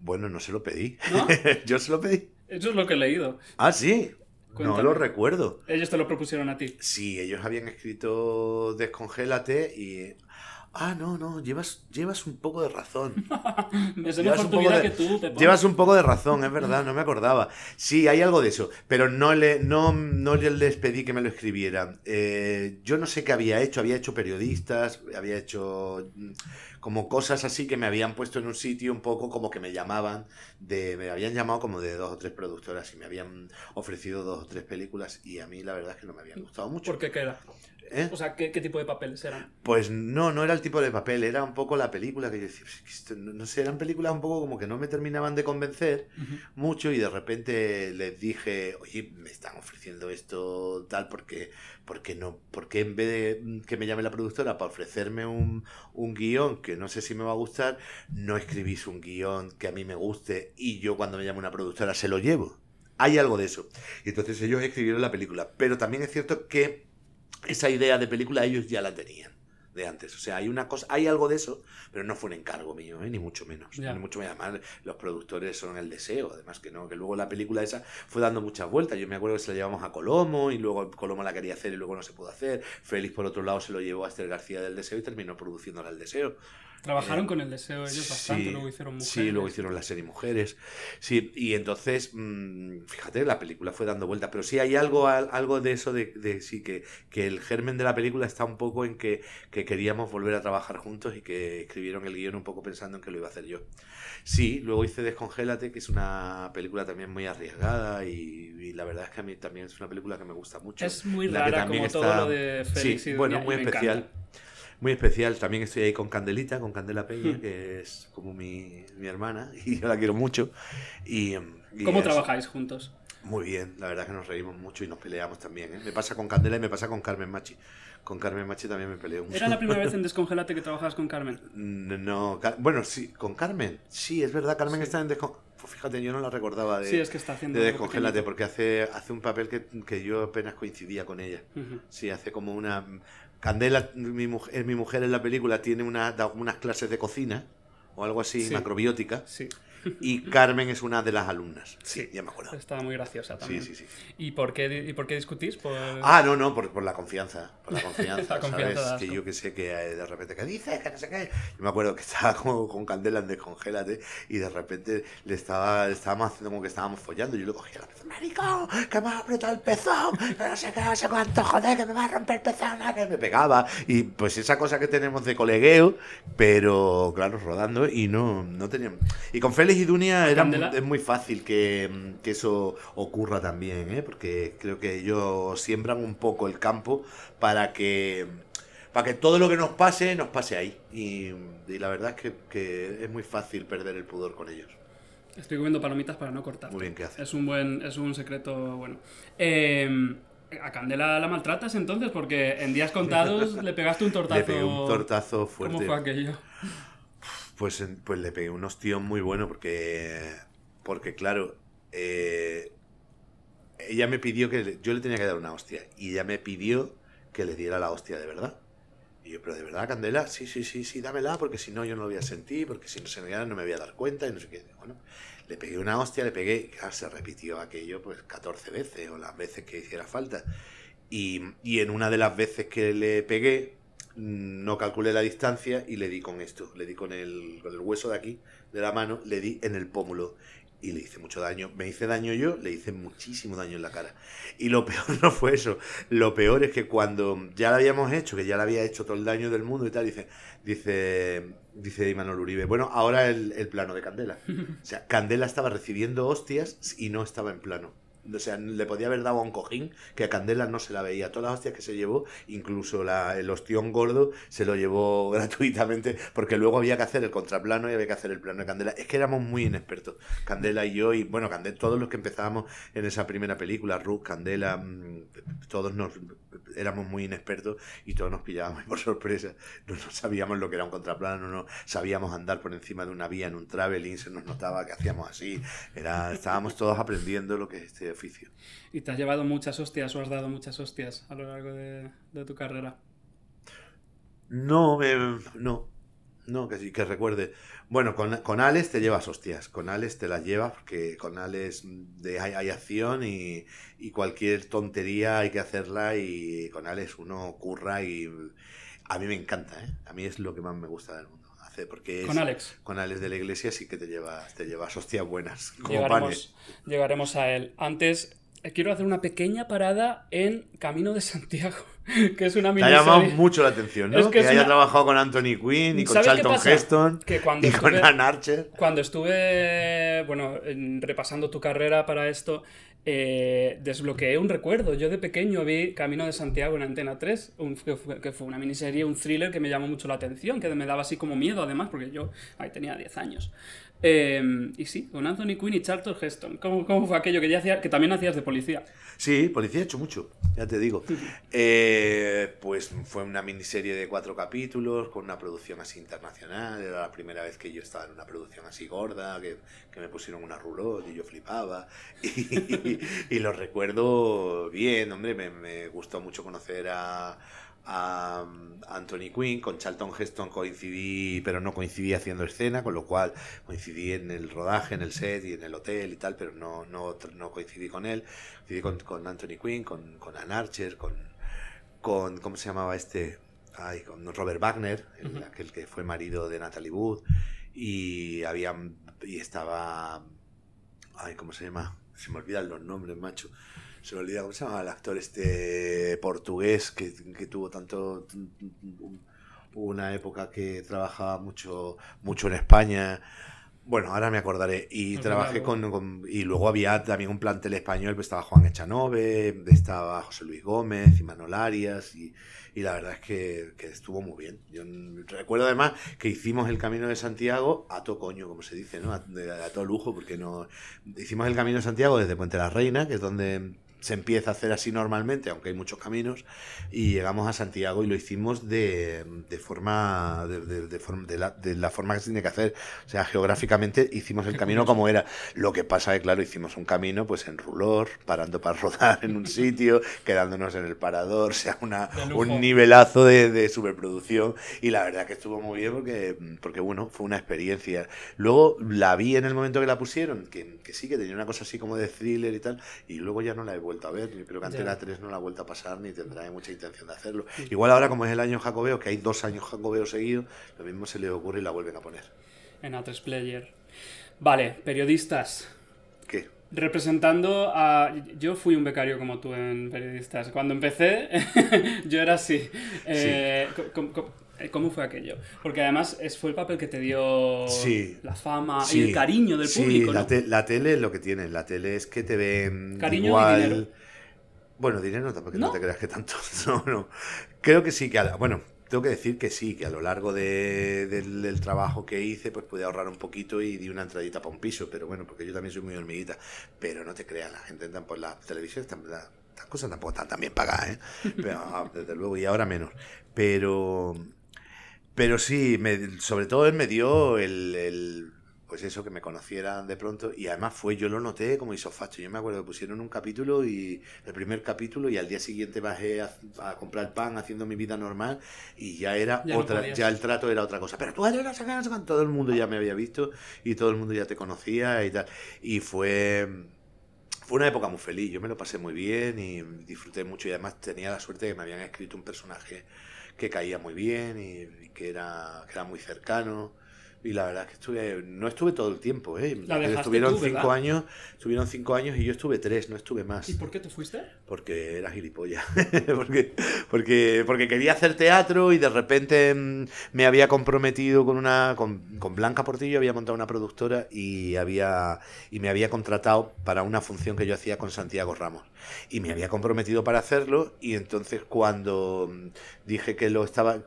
Bueno, no se lo pedí. Yo se lo pedí. Eso es lo que he leído. Ah, sí. No lo recuerdo. Ellos te lo propusieron a ti. Sí, ellos habían escrito Descongélate y Ah, no, no, llevas, llevas un poco de razón. Llevas un poco de- que tú te. Llevas un poco de razón, es verdad, no me acordaba. Sí, hay algo de eso, pero no le, no, no les pedí que me lo escribieran. Eh, yo no sé qué había hecho, había hecho periodistas, había hecho mm, como cosas así que me habían puesto en un sitio un poco como que me llamaban, de, me habían llamado como de dos o tres productoras y me habían ofrecido dos o tres películas y a mí la verdad es que no me habían gustado mucho. ¿Por qué qué era? ¿Eh? O sea, ¿qué, qué tipo de papeles eran? Pues no, no era el tipo de papel, era un poco la película que yo decía, "Es que esto no no sé, eran películas un poco como que no me terminaban de convencer mucho y de repente les dije, oye, me están ofreciendo esto tal, porque, porque no, porque en vez de mm, que me llame la productora para ofrecerme un, un guion que no sé si me va a gustar, no escribís un guion que a mí me guste y yo cuando me llame una productora se lo llevo. Hay algo de eso. Y entonces ellos escribieron la película. Pero también es cierto que esa idea de película ellos ya la tenían de antes. O sea, hay una cosa, hay algo de eso, pero no fue un encargo mío, ¿eh? ni mucho menos. Ni mucho menos. Además, los productores son el deseo, además que no, que luego la película esa fue dando muchas vueltas. Yo me acuerdo que se la llevamos a Colomo y luego Colomo la quería hacer y luego no se pudo hacer. Félix, por otro lado, se lo llevó a Esther García del Deseo y terminó produciéndola el Deseo. Trabajaron Eh, con el deseo ellos bastante, luego hicieron mujeres. Sí, luego hicieron la serie Mujeres. Sí, y entonces, mm, fíjate, la película fue dando vueltas. Pero sí hay algo, al- algo de eso, de, de sí, que, que el germen de la película está un poco en que, que queríamos volver a trabajar juntos y que escribieron el guion un poco pensando en que lo iba a hacer yo. Sí, luego hice Descongélate, que es una película también muy arriesgada y, y la verdad es que a mí también es una película que me gusta mucho. Es muy La que rara también como todo está- lo de Félix sí, y bueno, muy especial. encanta. Muy especial. También estoy ahí con Candelita, con Candela Peña, que es como mi, mi hermana y yo la quiero mucho. Y, y ¿Cómo es- trabajáis juntos? Muy bien, la verdad que nos reímos mucho y nos peleamos también. ¿eh? Me pasa con Candela y me pasa con Carmen Machi. Con Carmen Machi también me peleo mucho. ¿Era la primera vez en Descongelate que trabajas con Carmen? No, bueno, sí, con Carmen. Sí, es verdad, Carmen Sí. está en Descon... Pues fíjate, yo no la recordaba de, sí, es que está haciendo. de Descongélate, porque hace, hace un papel que, que yo apenas coincidía con ella. Ujú. Sí, hace como una... Candela, mi mujer, mi mujer en la película, tiene una, da unas clases de cocina o algo así, Sí. macrobiótica, Sí, y Carmen es una de las alumnas. Sí, Sí. ya me acuerdo. estaba muy graciosa Sí, también. sí, sí. ¿Y por qué, y por qué discutís? Por... Ah, no, no, por, por la confianza. Por la confianza, La confianza ¿sabes? da Que yo que sé que eh, de repente, ¿qué dices? Que no sé qué. Yo me acuerdo que estaba como con Candela en Descongélate y de repente le estaba, le estábamos haciendo como que estábamos follando y yo le cogía la pezón, maricón, que me ha apretado el pezón, que no sé qué, no sé cuánto, joder, que me va a romper el pezón, ah, que me pegaba. Y pues esa cosa que tenemos de colegueo, pero claro, rodando y no, no teníamos... Y con Félix y Dunia era, es muy fácil que, mm, que eso ocurra también, ¿eh? porque creo que ellos siembran un poco el campo para que, para que todo lo que nos pase, nos pase ahí. Y, y la verdad es que, que es muy fácil perder el pudor con ellos. Estoy comiendo palomitas para no cortar. Muy bien, ¿qué haces? Es un buen, es un secreto bueno. Eh, a Candela la maltratas entonces porque en días contados le pegaste un tortazo. Le pegué un tortazo fuerte. ¿Cómo fue aquello? Pues, pues le pegué un ostión muy bueno porque, porque claro, eh, ella me pidió que yo le tenía que dar una hostia y ella me pidió que le diera la hostia de verdad. Y yo, pero de verdad, Candela, sí, sí, sí, sí, dámela, porque si no yo no lo voy a sentir, porque si no se me gana no me voy a dar cuenta y no sé qué. Bueno, le pegué una hostia, le pegué, claro, se repitió aquello pues 14 veces o las veces que hiciera falta. Y, y en una de las veces que le pegué, no calculé la distancia y le di con esto, le di con el, con el hueso de aquí, de la mano, le di en el pómulo y le hice mucho daño. Me hice daño yo, le hice muchísimo daño en la cara. Y lo peor no fue eso, lo peor es que cuando ya lo habíamos hecho, que ya le había hecho todo el daño del mundo y tal, dice, dice, dice Imanol Uribe, bueno, ahora el, el plano de Candela. O sea, Candela estaba recibiendo hostias y no estaba en plano. O sea, le podía haber dado a un cojín que a Candela no se la veía. Todas las hostias que se llevó, incluso la, el ostión gordo, se lo llevó gratuitamente porque luego había que hacer el contraplano y había que hacer el plano de Candela. Es que éramos muy inexpertos. Candela y yo, y bueno, Candela, todos los que empezábamos en esa primera película, Ruth, Candela, mm, todos nos éramos muy inexpertos y todos nos pillábamos por sorpresa. No, sabíamos lo que era un contraplano, no sabíamos andar por encima de una vía en un traveling, se nos notaba que hacíamos así. Era, estábamos todos aprendiendo lo que es este oficio. ¿Y te has llevado muchas hostias o has dado muchas hostias a lo largo de, de tu carrera? No, me- no, no, que sí, que recuerde. Bueno, con, con Alex te llevas hostias, con Alex te las llevas porque con Alex de, hay, hay acción y, y cualquier tontería hay que hacerla y con Alex uno curra y, A mí me encanta, ¿eh? A mí es lo que más me gusta del mundo. Hacer, porque es- Con Alex. Con Alex de la Iglesia sí que te llevas, te llevas hostias buenas. Como Llegaremos, panes. llegaremos a él. Antes, eh, quiero hacer una pequeña parada en Camino de Santiago, que es una Te ha llamado mucho la atención, ¿no? Es que haya una- trabajado con Anthony Quinn y con ¿Sabes qué Charlton? Heston Que cuando y con Ann Archer. Cuando estuve, bueno, en- repasando tu carrera para esto, eh, desbloqueé un recuerdo. Yo de pequeño vi Camino de Santiago en Antena 3, un- que, fue, que fue una miniserie, un thriller que me llamó mucho la atención, que me daba así como miedo además, porque yo ahí tenía 10 años. Eh, y sí, con Anthony Quinn y Charlton Heston. ¿Cómo, cómo fue aquello que, ya hacía, que también hacías de policía? Sí, Policía ha hecho mucho, ya te digo. Eh, pues fue una miniserie de cuatro capítulos con una producción así internacional. Era la primera vez que yo estaba en una producción así gorda, que, que me pusieron una roulotte y yo flipaba. Y, y lo recuerdo bien, hombre, me, me gustó mucho conocer a, a Anthony Quinn, con Charlton Heston coincidí, pero no coincidí haciendo escena, con lo cual coincidí en el rodaje, en el set y en el hotel y tal, pero no, no, no coincidí con él. Coincidí con, con Anthony Quinn, con, con Ann Archer, con, con, ¿cómo se llamaba este? Ay, con Robert Wagner, el- aquel que fue marido de Natalie Wood, y había, y estaba, ay, ¿cómo se llama? Se me olvidan los nombres, macho. Se me olvida, ¿cómo se llama el actor este portugués que, que tuvo tanto, una época que trabajaba mucho, mucho en España? Bueno, ahora me acordaré. Y trabajé con, con- Y luego había también un plantel español, pues estaba Juan Echanove, estaba José Luis Gómez, Imanol Arias, y, y la verdad es que, que estuvo muy bien. Yo recuerdo además que hicimos el Camino de Santiago a todo coño, como se dice, ¿no? A todo lujo, porque no. Hicimos el Camino de Santiago desde Puente la Reina, que es donde se empieza a hacer así normalmente, aunque hay muchos caminos, y llegamos a Santiago y lo hicimos de, de forma de, de- de forma- la, de la forma que se tiene que hacer. O sea, geográficamente hicimos el camino como era. Lo que pasa es que, claro, hicimos un camino pues en rulor, parando para rodar en un sitio, quedándonos en el parador, o sea, una, un nivelazo de, de superproducción. Y la verdad que estuvo muy bien porque, porque, bueno, fue una experiencia. Luego la vi en el momento que la pusieron, que, que sí, que tenía una cosa así como de thriller y tal, y luego ya no la he vuelto a ver, creo que. Antena 3 no la ha vuelto a pasar, ni tendrá mucha intención de hacerlo. Igual ahora, como es el año jacobeo, que hay dos años jacobeo seguidos, lo mismo se le ocurre y la vuelven a poner. En A3 Player. Vale, periodistas. ¿Qué? Representando a... Yo fui un becario como tú en periodistas. Cuando empecé, yo era así. Eh, eh, ¿Cómo fue aquello? Porque además es, fue el papel que te dio Sí. la fama Sí, y el cariño del sí, público, la, ¿no? te- la tele es lo que tiene. La tele es que te ven Cariño y igual. dinero. Bueno, dinero tampoco no ¿No? te creas que tanto. No, no. Creo que sí que a la- bueno, tengo que decir que sí, que a lo largo de- del, del trabajo que hice, pues pude ahorrar un poquito y di una entradita para un piso, pero bueno, porque yo también soy muy hormiguita. Pero no te creas, la gente entra por la televisión, las cosas tampoco están tan bien pagadas, ¿eh? Pero, ah, desde luego, y ahora menos. Pero pero sí, me- sobre todo él me dio el, el- Pues eso, que me conocieran de pronto. Y además fue, yo lo noté como isofacho. Yo me acuerdo que pusieron un capítulo y. El primer capítulo, y al día siguiente bajé a, a comprar pan haciendo mi vida normal. Y ya era Ya otra. ya el trato era otra cosa. Pero tú eres cuánto. Todo el mundo ya me había visto y todo el mundo ya te conocía y tal. Y fue. Fue una época muy feliz, yo me lo pasé muy bien y disfruté mucho y además tenía la suerte de que me habían escrito un personaje que caía muy bien y, que, era, que era muy cercano. Y la verdad es que estuve, no estuve todo el tiempo, ¿eh? Estuvieron cinco años, estuvieron cinco años y yo estuve tres, no estuve más. ¿Y por qué te fuiste? Porque era gilipollas. porque, porque, porque quería hacer teatro y de repente mm, me había comprometido con una. Con, con Blanca Portillo, había montado una productora y había. y me había contratado para una función que yo hacía con Santiago Ramos. Y me había comprometido para hacerlo. Y entonces cuando mm, dije que lo estaba.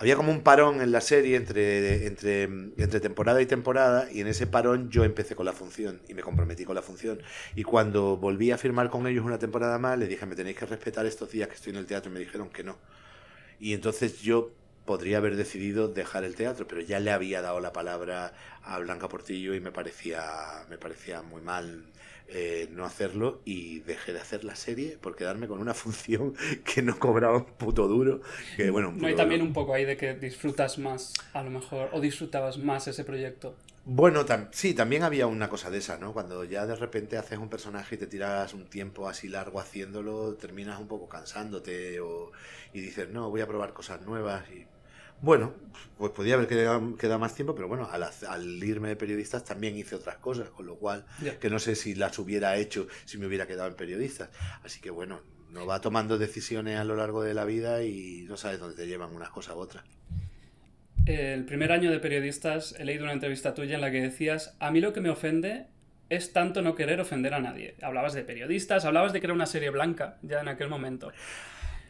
Había como un parón en la serie entre, entre, temporada y temporada y en ese parón yo empecé con la función y me comprometí con la función. Y cuando volví a firmar con ellos una temporada más, les dije, me tenéis que respetar estos días que estoy en el teatro y me dijeron que no. Y entonces yo podría haber decidido dejar el teatro, pero ya le había dado la palabra a Blanca Portillo y me parecía, me parecía muy mal eh, no hacerlo y dejé de hacer la serie por quedarme con una función que no cobraba un puto duro. Que, bueno, No hay también duro. un poco ahí de que disfrutas más, a lo mejor, o disfrutabas más ese proyecto. Bueno, sí, también había una cosa de esa, ¿no? Cuando ya de repente haces un personaje y te tiras un tiempo así largo haciéndolo, terminas un poco cansándote o, y dices, no, voy a probar cosas nuevas y... Bueno, pues podía haber quedado, más tiempo, pero bueno, al, irme de periodistas también hice otras cosas, con lo cual que no sé si las hubiera hecho si me hubiera quedado en periodistas. Así que bueno, no va tomando decisiones a lo largo de la vida y no sabes dónde te llevan unas cosas u otras el primer año de periodistas he leído una entrevista tuya en la que decías, a mí lo que me ofende es tanto no querer ofender a nadie. Hablabas de periodistas, hablabas de que era una serie blanca ya en aquel momento.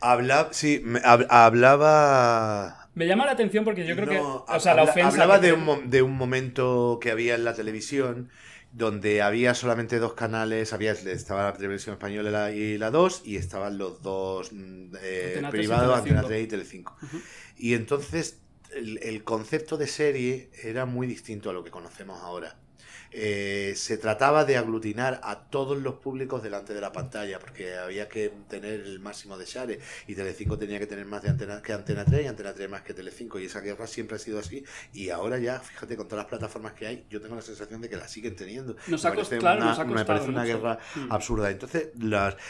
Hablaba, sí, hablaba... Me llama la atención porque yo creo que... O sea, la ofensa hablaba de, un, de un momento que había en la televisión donde había solamente dos canales, había, estaba la televisión española y la 2 y estaban los dos mm, eh, privados, Antena 3 y Telecinco. Y entonces el, concepto de serie era muy distinto a lo que conocemos ahora. Eh, se trataba de aglutinar a todos los públicos delante de la pantalla, porque había que tener el máximo de share y Telecinco tenía que tener más de antena, que Antena 3 y Antena 3 más que Telecinco y esa guerra siempre ha sido así y ahora ya, fíjate, con todas las plataformas que hay, yo tengo la sensación de que la siguen teniendo. Nos me, parece una, me parece una guerra mm. absurda. Entonces,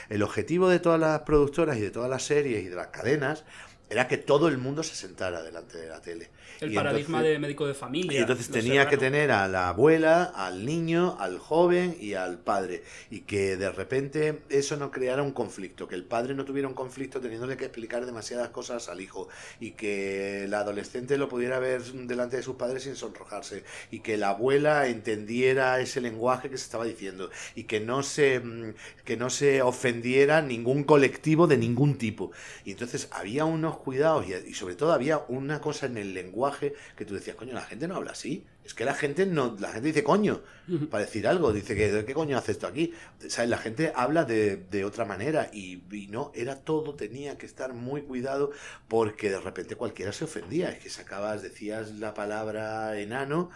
el objetivo de todas las productoras y de todas las series y de las cadenas era que todo el mundo se sentara delante de la tele. El paradigma de médico de familia. Y entonces tenía que tener a la abuela, al niño, al joven y al padre. Y que de repente eso no creara un conflicto, que el padre no tuviera un conflicto teniéndole que explicar demasiadas cosas al hijo. Y que el adolescente lo pudiera ver delante de sus padres sin sonrojarse. Y que la abuela entendiera ese lenguaje que se estaba diciendo. Y que no se, mm, que no se ofendiera ningún colectivo de ningún tipo. Y entonces había unos cuidados y, sobre todo había una cosa en el lenguaje que tú decías, coño, la gente no habla así. Es que la gente no, la gente dice coño para decir algo, dice que ¿qué coño hace esto aquí? ¿Sabes? La gente habla de, otra manera y, y, no, era todo, tenía que estar muy cuidado porque de repente cualquiera se ofendía. Es que sacabas, decías la palabra enano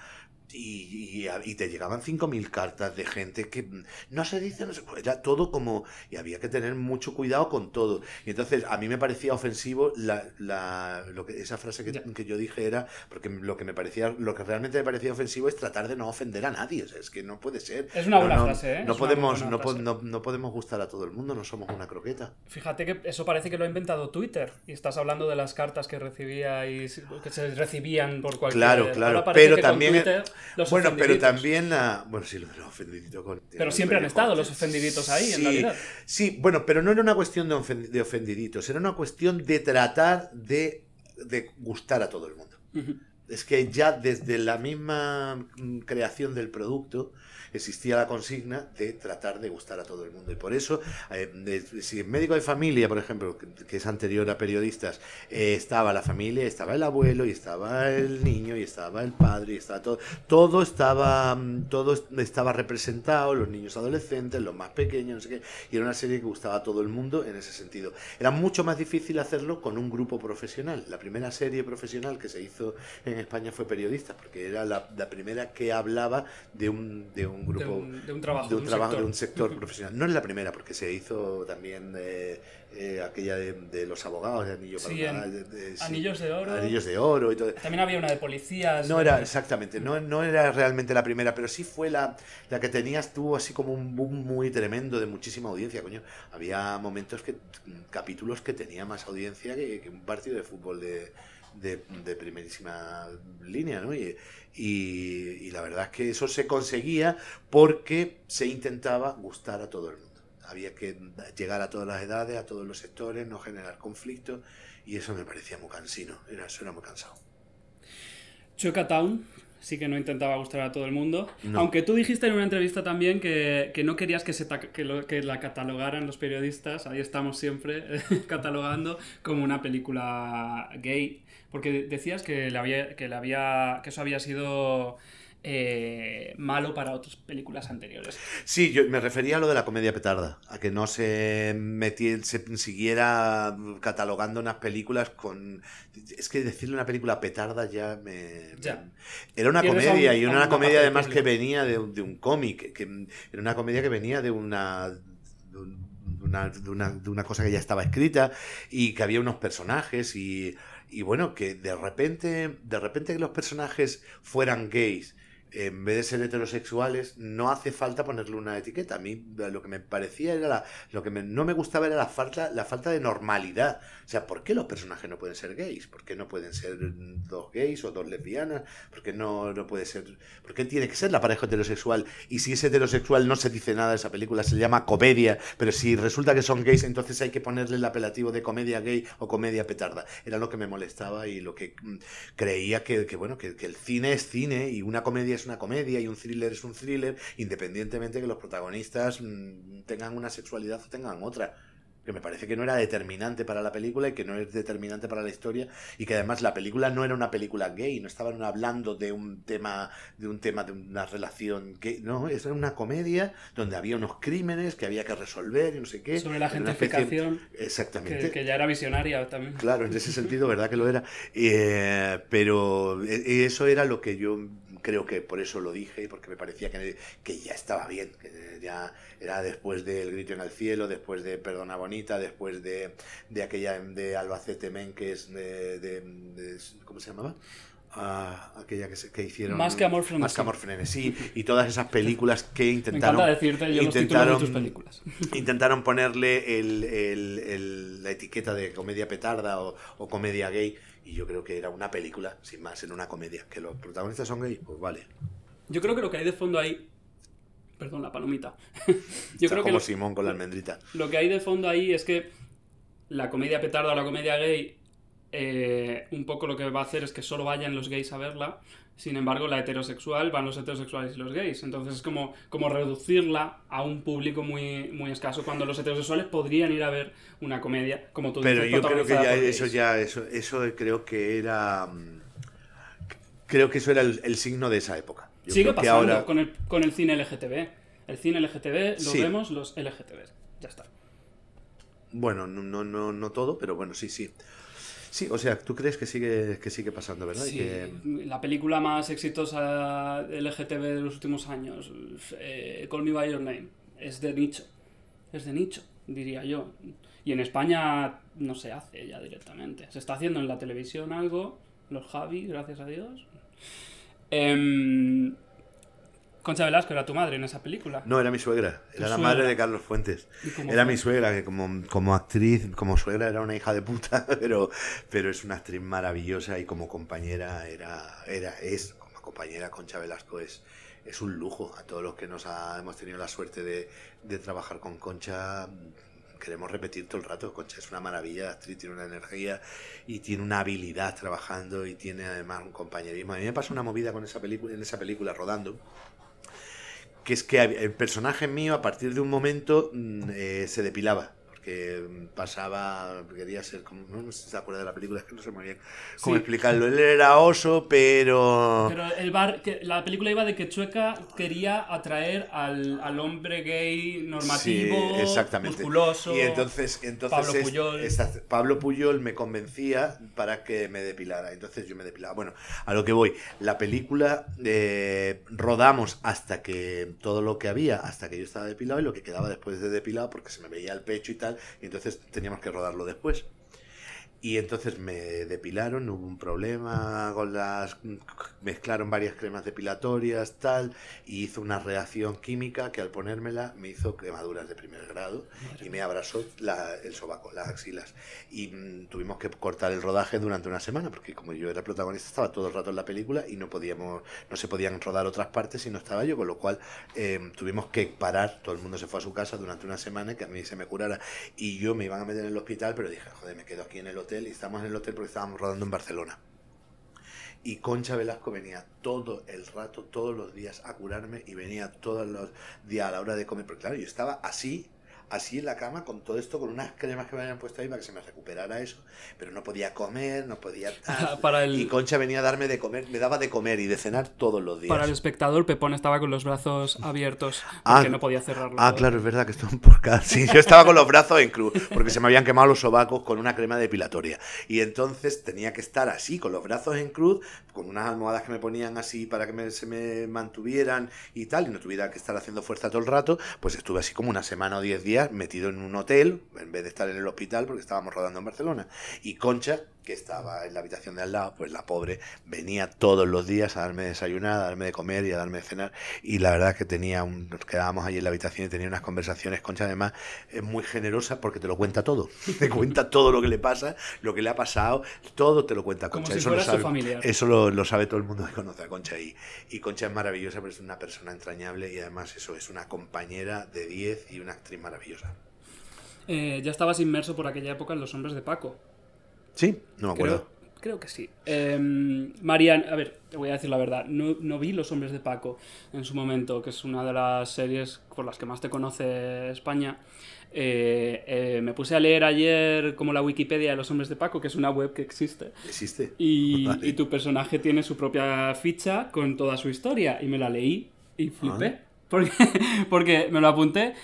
y, y, te llegaban 5.000 cartas de gente que no se dice, no se, era todo como, y había que tener mucho cuidado con todo. Y entonces a mí me parecía ofensivo la, la, lo que, esa frase que, que, yo dije era, porque lo que me parecía, lo que realmente me parecía ofensivo es tratar de no ofender a nadie, es que no puede ser. Es una buena frase, ¿eh? No, podemos, no, no, podemos gustar a todo el mundo, no somos una croqueta. Fíjate que eso parece que lo ha inventado Twitter, y estás hablando de las cartas que recibía y que se recibían por cualquier... Claro, claro, pero también bueno, pero también la. Bueno, sí, lo de los ofendiditos. Con, pero siempre han estado los ofendiditos ahí, en realidad. Sí, bueno, pero no era una cuestión de, ofendiditos, era una cuestión de tratar de, gustar a todo el mundo. Es que ya desde la misma mm, creación del producto existía la consigna de tratar de gustar a todo el mundo. Y por eso, eh, si en médico de familia, por ejemplo, que, es anterior a periodistas, eh, estaba la familia, estaba el abuelo, y estaba el niño, y estaba el padre, y estaba todo, todo estaba, mm, todo estaba representado, los niños adolescentes, los más pequeños, no sé qué, y era una serie que gustaba a todo el mundo en ese sentido. Era mucho más difícil hacerlo con un grupo profesional. La primera serie profesional que se hizo en España fue periodista, porque era la, la primera que hablaba de un, de un grupo. De un, trabajo. De un, trabajo, de un sector profesional. No es la primera, porque se hizo también eh, eh, aquella de, los abogados, de Anillo Anillos de Oro. Anillos de Oro y todo. También había una de policías. No era, exactamente, no, no era realmente la primera, pero sí fue la, la que tenías tú así como un boom muy tremendo de muchísima audiencia, coño. Había momentos que, capítulos que tenía más audiencia que, que un partido de fútbol de de, primerísima línea, ¿no? Y, y, la verdad es que eso se conseguía porque se intentaba gustar a todo el mundo. Había que llegar a todas las edades, a todos los sectores, no generar conflictos, y eso me parecía muy cansino, era, eso era muy cansado. Chueka Town sí que no intentaba gustar a todo el mundo. Aunque tú dijiste en una entrevista también que, no querías que, se que, que, la catalogaran los periodistas, ahí estamos siempre catalogando como una película gay, porque decías que, le había, que, le había, que eso había sido eh, malo para otras películas anteriores. Sí, yo me refería a lo de la comedia petarda, a que no se metiera, se siguiera catalogando unas películas con... Es que decirle una película petarda ya me... Era una comedia, y era una comedia además que venía de, un cómic, que era una comedia que venía de una... De una, de una, cosa que ya estaba escrita y que había unos personajes y, y bueno, que de repente, de repente que los personajes fueran gays en vez de ser heterosexuales, no hace falta ponerle una etiqueta. A mí lo que me parecía era la, lo que no me gustaba era la falta, la falta de normalidad. O sea, ¿por qué los personajes no pueden ser gays? ¿Por qué no pueden ser dos gays o dos lesbianas? ¿Por qué no, no puede ser? ¿Por qué tiene que ser la pareja heterosexual? Y si es heterosexual no se dice nada de esa película, se llama comedia, pero si resulta que son gays, entonces hay que ponerle el apelativo de comedia gay o comedia petarda. Era lo que me molestaba y lo que mm, creía que, bueno, que, el cine es cine y una comedia es una comedia y un thriller es un thriller, independientemente que los protagonistas mm, tengan una sexualidad o tengan otra que me parece que no era determinante para la película y que no es determinante para la historia y que además la película no era una película gay, no estaban hablando de un tema de un tema de una relación gay, no, era una comedia donde había unos crímenes que había que resolver y no sé qué. Sobre la gentrificación. Exactamente. Que, ya era visionaria también. Claro, en ese sentido, verdad que lo era. Eh, pero eh, eso era lo que yo creo que por eso lo dije, porque me parecía que, que ya estaba bien, que ya era después del Grito en el Cielo, después de Perdona Bonita, después de, de aquella de Albacete Men, que es de, ¿cómo se llamaba? Ah, aquella que, que, hicieron más que amor frenesí. más que amor frenesí y todas esas películas que intentaron Me decirte yo intentaron, los de tus películas intentaron ponerle el, el, la etiqueta de comedia petarda o, o comedia gay y yo creo que era una película, sin más, en una comedia. Que los protagonistas son gays, pues vale. Yo creo que lo que hay de fondo ahí. Perdón, la palomita. yo creo como Simón con la almendrita. Lo que hay de fondo ahí es que la comedia petarda o la comedia gay, eh, un poco lo que va a hacer es que solo vayan los gays a verla sin embargo, la heterosexual van los heterosexuales y los gays. Entonces es como, como reducirla a un público muy, muy escaso cuando los heterosexuales podrían ir a ver una comedia, como tú Pero yo creo que ya eso ya, eso, eso creo que era. Mm, creo que eso era el, signo de esa época. Sigue pasando con, el, con el cine LGTB. El cine LGTB lo vemos los LGTB. Ya está. Bueno, no, no, no todo, pero bueno, sí, sí. Sí, o sea, tú crees que sigue, que sigue pasando, ¿verdad? Sí, la película más exitosa LGTB de los últimos años, eh, Call Me By Your Name, es de nicho. Es de nicho, diría yo. Y en España no se hace ya directamente. Se está haciendo en la televisión algo, los Javi, gracias a Dios. Eh, Concha Velasco era tu madre en esa película. No, era mi suegra. Era la madre de Carlos Fuentes. Era mi suegra, que como, como actriz, como suegra era una hija de puta, pero, pero es una actriz maravillosa y como compañera era, era es, como compañera Concha Velasco es, es un lujo. A todos los que nos hemos tenido la suerte de, de trabajar con Concha, queremos repetir todo el rato. Concha es una maravilla, actriz, tiene una energía y tiene una habilidad trabajando y tiene además un compañerismo. A mí me pasó una movida con esa película, en esa película rodando que es que el personaje mío a partir de un momento mm, eh, se depilaba que pasaba, quería ser como, no, sé si se acuerda de la película, es que no sé muy bien cómo explicarlo. Él era oso, pero... Pero el bar, que, la película iba de que Chueca quería atraer al, al hombre gay normativo, exactamente. musculoso. Y entonces, entonces Pablo Puyol. Pablo Puyol me convencía para que me depilara. Entonces yo me depilaba. Bueno, a lo que voy. La película eh, rodamos hasta que todo lo que había, hasta que yo estaba depilado y lo que quedaba después de depilado, porque se me veía el pecho y tal y entonces teníamos que rodarlo después. Y entonces me depilaron, hubo un problema con las. mezclaron varias cremas depilatorias, tal, y hizo una reacción química que al ponérmela me hizo quemaduras de primer grado y me abrazó el sobaco, las axilas. Y mm, tuvimos que cortar el rodaje durante una semana, porque como yo era protagonista, estaba todo el rato en la película y no podíamos, no se podían rodar otras partes si no estaba yo, con lo cual eh, tuvimos que parar, todo el mundo se fue a su casa durante una semana que a mí se me curara. Y yo me iban a meter en el hospital, pero dije, joder, me quedo aquí en el hotel y estamos en el hotel porque estábamos rodando en Barcelona. Y Concha Velasco venía todo el rato, todos los días a curarme y venía todos los días a la hora de comer. Porque claro, yo estaba así así en la cama con todo esto, con unas cremas que me habían puesto ahí para que se me recuperara eso. Pero no podía comer, no podía... para el... Y Concha venía a darme de comer, me daba de comer y de cenar todos los días. Para el espectador, Pepón estaba con los brazos abiertos porque ah, no podía cerrarlos. Ah, claro, es verdad que esto por casi. yo estaba con los brazos en cruz porque se me habían quemado los sobacos con una crema depilatoria. Y entonces tenía que estar así, con los brazos en cruz, con unas almohadas que me ponían así para que se me mantuvieran y tal, y no tuviera que estar haciendo fuerza todo el rato, pues estuve así como una semana o diez días metido en un hotel, en vez de estar en el hospital, porque estábamos rodando en Barcelona. Y Concha que estaba en la habitación de al lado, pues la pobre venía todos los días a darme desayunar, a darme de comer y a darme de cenar. Y la verdad es que tenía un, nos quedábamos allí en la habitación y tenía unas conversaciones. Concha, además, es muy generosa porque te lo cuenta todo. Te cuenta todo lo que le pasa, lo que le ha pasado, todo te lo cuenta Concha. eso, lo sabe, eso lo, sabe todo el mundo que conoce a Concha. Y, y Concha es maravillosa, pero es una persona entrañable y además eso es una compañera de 10 y una actriz maravillosa. Eh, ya estabas inmerso por aquella época en Los Hombres de Paco. Sí, no me acuerdo. Creo, que sí. Eh, Marian, a ver, te voy a decir la verdad, no, vi Los Hombres de Paco en su momento, que es una de las series por las que más te conoce España. Eh, eh, me puse a leer ayer como la Wikipedia de Los Hombres de Paco, que es una web que existe. Existe. Y, y tu personaje tiene su propia ficha con toda su historia. Y me la leí y flipé. Ah. Porque, porque me lo apunté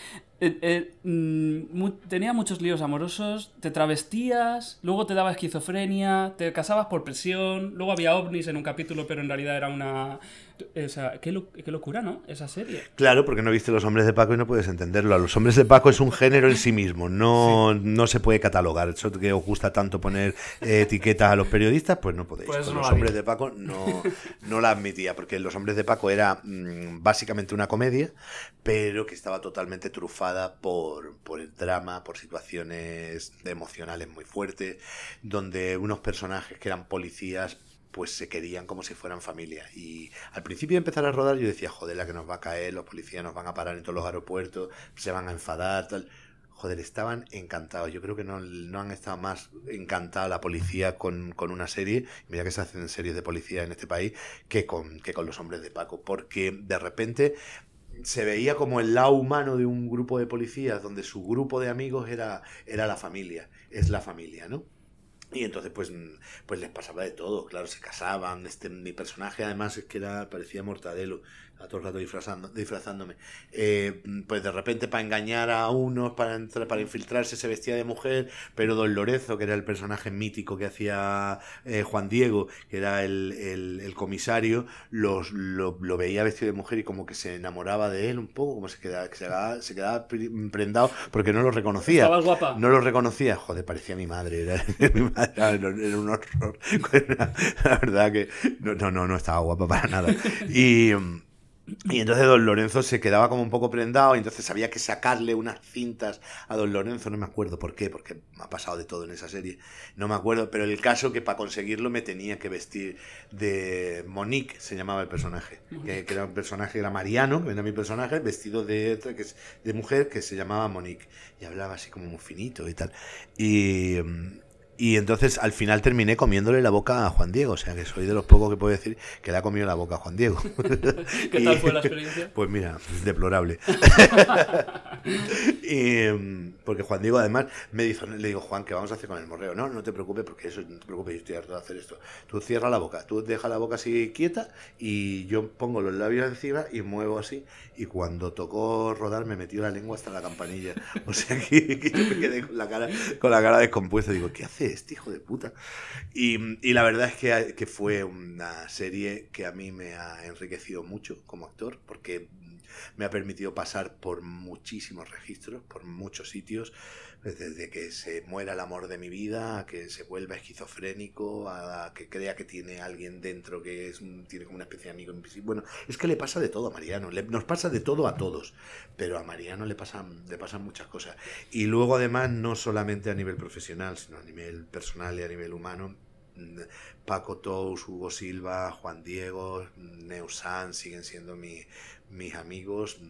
eh, eh, mm, tenía muchos líos amorosos, te travestías, luego te daba esquizofrenia, te casabas por presión, luego había ovnis en un capítulo, pero en realidad era una qué, locura, ¿no? Esa serie. Claro, porque no viste Los Hombres de Paco y no puedes entenderlo. Los Hombres de Paco es un género en sí mismo, no, no se puede catalogar. Eso que os gusta tanto poner eh, etiquetas a los periodistas, pues no podéis. Pues los Hombres de Paco no, no la admitía, porque Los Hombres de Paco era mm, básicamente una comedia, pero que estaba totalmente trufada por, por el drama, por situaciones emocionales muy fuertes, donde unos personajes que eran policías pues se querían como si fueran familia. Y al principio de empezar a rodar yo decía, joder, la que nos va a caer, los policías nos van a parar en todos los aeropuertos, se van a enfadar, tal. Joder, estaban encantados. Yo creo que no, no han estado más encantados la policía con, con, una serie, mira que se hacen series de policía en este país, que con, que con los hombres de Paco. Porque de repente se veía como el lado humano de un grupo de policías, donde su grupo de amigos era, era la familia, es la familia, ¿no? Y entonces, pues, pues les pasaba de todo, claro, se casaban. Este, mi personaje, además, es que era, parecía mortadelo a todo el rato disfrazando, disfrazándome. Eh, pues de repente para engañar a unos, para, entrar, para infiltrarse, se vestía de mujer, pero Don Lorenzo, que era el personaje mítico que hacía eh, Juan Diego, que era el, el, comisario, los, lo, lo, veía vestido de mujer y como que se enamoraba de él un poco, como se quedaba, se quedaba, se quedaba prendado porque no lo reconocía. guapa. No lo reconocía. Joder, parecía mi madre, era, mi madre, era un horror. La verdad que no, no, no, no estaba guapa para nada. Y... Y entonces don Lorenzo se quedaba como un poco prendado y entonces había que sacarle unas cintas a don Lorenzo, no me acuerdo por qué, porque me ha pasado de todo en esa serie, no me acuerdo, pero el caso que para conseguirlo me tenía que vestir de Monique, se llamaba el personaje, que, era un personaje, era Mariano, que era mi personaje, vestido de, que es, de mujer que se llamaba Monique. Y hablaba así como muy finito y tal. Y mm, y entonces al final terminé comiéndole la boca a Juan Diego. O sea que soy de los pocos que puedo decir que le ha comido la boca a Juan Diego. ¿Qué tal fue la experiencia? Pues mira, deplorable. y, porque Juan Diego además me dijo, le digo, Juan, ¿qué vamos a hacer con el morreo? No, no te preocupes porque eso no te preocupes, yo estoy harto de hacer esto. Tú cierra la boca, tú deja la boca así quieta y yo pongo los labios encima y muevo así. Y cuando tocó rodar me metió la lengua hasta la campanilla. O sea que, que yo me quedé con la cara, con la cara descompuesta. Digo, ¿qué este hijo de puta? Y, y la verdad es que, que, fue una serie que a mí me ha enriquecido mucho como actor, porque me ha permitido pasar por muchísimos registros, por muchos sitios, desde que se muera el amor de mi vida, a que se vuelva esquizofrénico, a que crea que tiene alguien dentro que es, tiene como una especie de amigo invisible. Bueno, es que le pasa de todo a Mariano, nos pasa de todo a todos, pero a Mariano le pasan, le pasan muchas cosas. Y luego además, no solamente a nivel profesional, sino a nivel personal y a nivel humano, Paco Tous, Hugo Silva, Juan Diego, Neusan siguen siendo mi, mis amigos,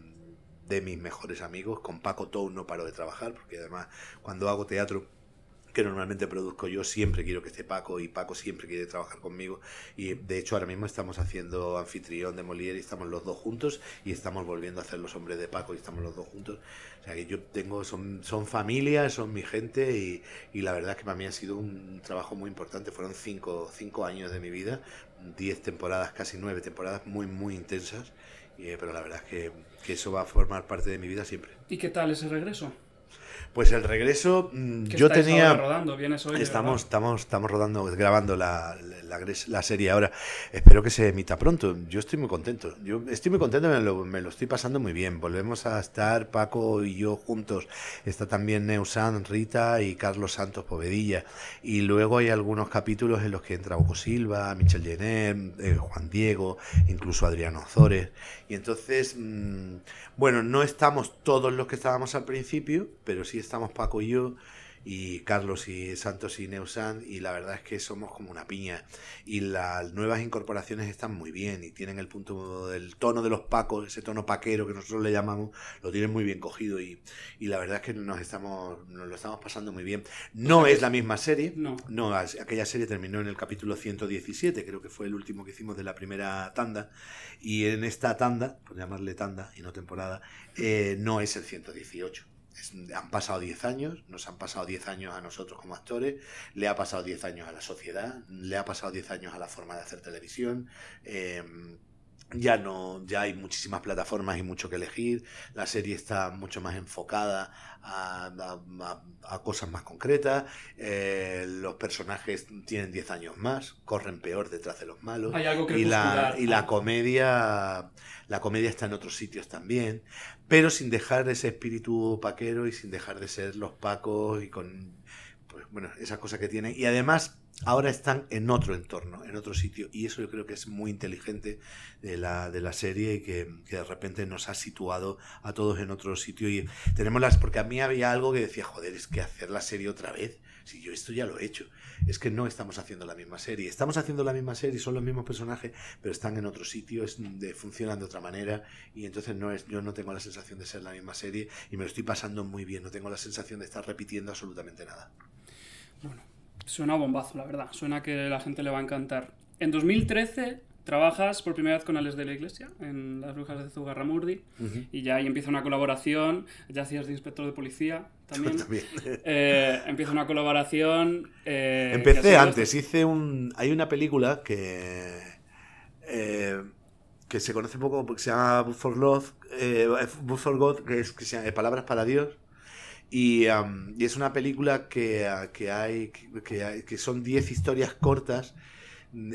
de mis mejores amigos. Con Paco Tous no paro de trabajar, porque además cuando hago teatro que normalmente produzco yo, siempre quiero que esté Paco y Paco siempre quiere trabajar conmigo y de hecho ahora mismo estamos haciendo anfitrión de Molière y estamos los dos juntos y estamos volviendo a hacer los hombres de Paco y estamos los dos juntos. O sea que yo tengo, son, son familias, son mi gente y, y la verdad que para mí ha sido un trabajo muy importante. Fueron cinco, cinco años de mi vida, diez temporadas, casi nueve temporadas muy, muy intensas, y, pero la verdad es que, que eso va a formar parte de mi vida siempre. ¿Y qué tal ese regreso? Pues el regreso, mm, ¿Qué yo tenía... rodando? ¿Vienes hoy Estamos, estamos, estamos rodando, grabando la, la, la serie ahora. Espero que se emita pronto. Yo estoy muy contento. Yo estoy muy contento, me lo, me lo estoy pasando muy bien. Volvemos a estar Paco y yo juntos. Está también Neusan, Rita y Carlos Santos Povedilla. Y luego hay algunos capítulos en los que entra Hugo Silva, Michel Jenner, eh, Juan Diego, incluso Adriano Ozores. Y entonces, mmm, bueno, no estamos todos los que estábamos al principio, pero sí estamos Paco y yo y Carlos y Santos y Neusan y la verdad es que somos como una piña y las nuevas incorporaciones están muy bien y tienen el punto del tono de los pacos, ese tono paquero que nosotros le llamamos, lo tienen muy bien cogido y, y la verdad es que nos estamos nos lo estamos pasando muy bien. No sea, es la misma serie, no. no, aquella serie terminó en el capítulo 117, creo que fue el último que hicimos de la primera tanda y en esta tanda, por llamarle tanda y no temporada, eh, no es el 118 han pasado 10 años, nos han pasado 10 años a nosotros como actores, le ha pasado 10 años a la sociedad, le ha pasado 10 años a la forma de hacer televisión. Eh, ya no ya hay muchísimas plataformas y mucho que elegir. La serie está mucho más enfocada a, a, a cosas más concretas. Eh, los personajes tienen 10 años más corren peor detrás de los malos. Hay algo que y la y la comedia la comedia está en otros sitios también pero sin dejar ese espíritu paquero y sin dejar de ser los pacos y con pues, bueno esa cosa que tienen. Y además ahora están en otro entorno, en otro sitio. Y eso yo creo que es muy inteligente de la, de la serie y que, que, de repente nos ha situado a todos en otro sitio. Y tenemos las. Porque a mí había algo que decía, joder, es que hacer la serie otra vez. Si yo esto ya lo he hecho. Es que no estamos haciendo la misma serie. Estamos haciendo la misma serie, son los mismos personajes, pero están en otro sitio, es de, funcionan de otra manera. Y entonces no es, yo no tengo la sensación de ser la misma serie y me lo estoy pasando muy bien. No tengo la sensación de estar repitiendo absolutamente nada. Bueno, Suena bombazo, la verdad. Suena que la gente le va a encantar. En 2013 trabajas por primera vez con Alex de la Iglesia en Las Brujas de Zugarramurdi uh -huh. y ya ahí empieza una colaboración. Ya hacías de inspector de policía también. también. Eh, empieza una colaboración. Eh, Empecé antes, hice un. Hay una película que. Eh, que se conoce un poco porque se llama Book for Love, Book for God, que es que se llama Palabras para Dios. Y, um, y, es una película que, que hay, que, que son 10 historias cortas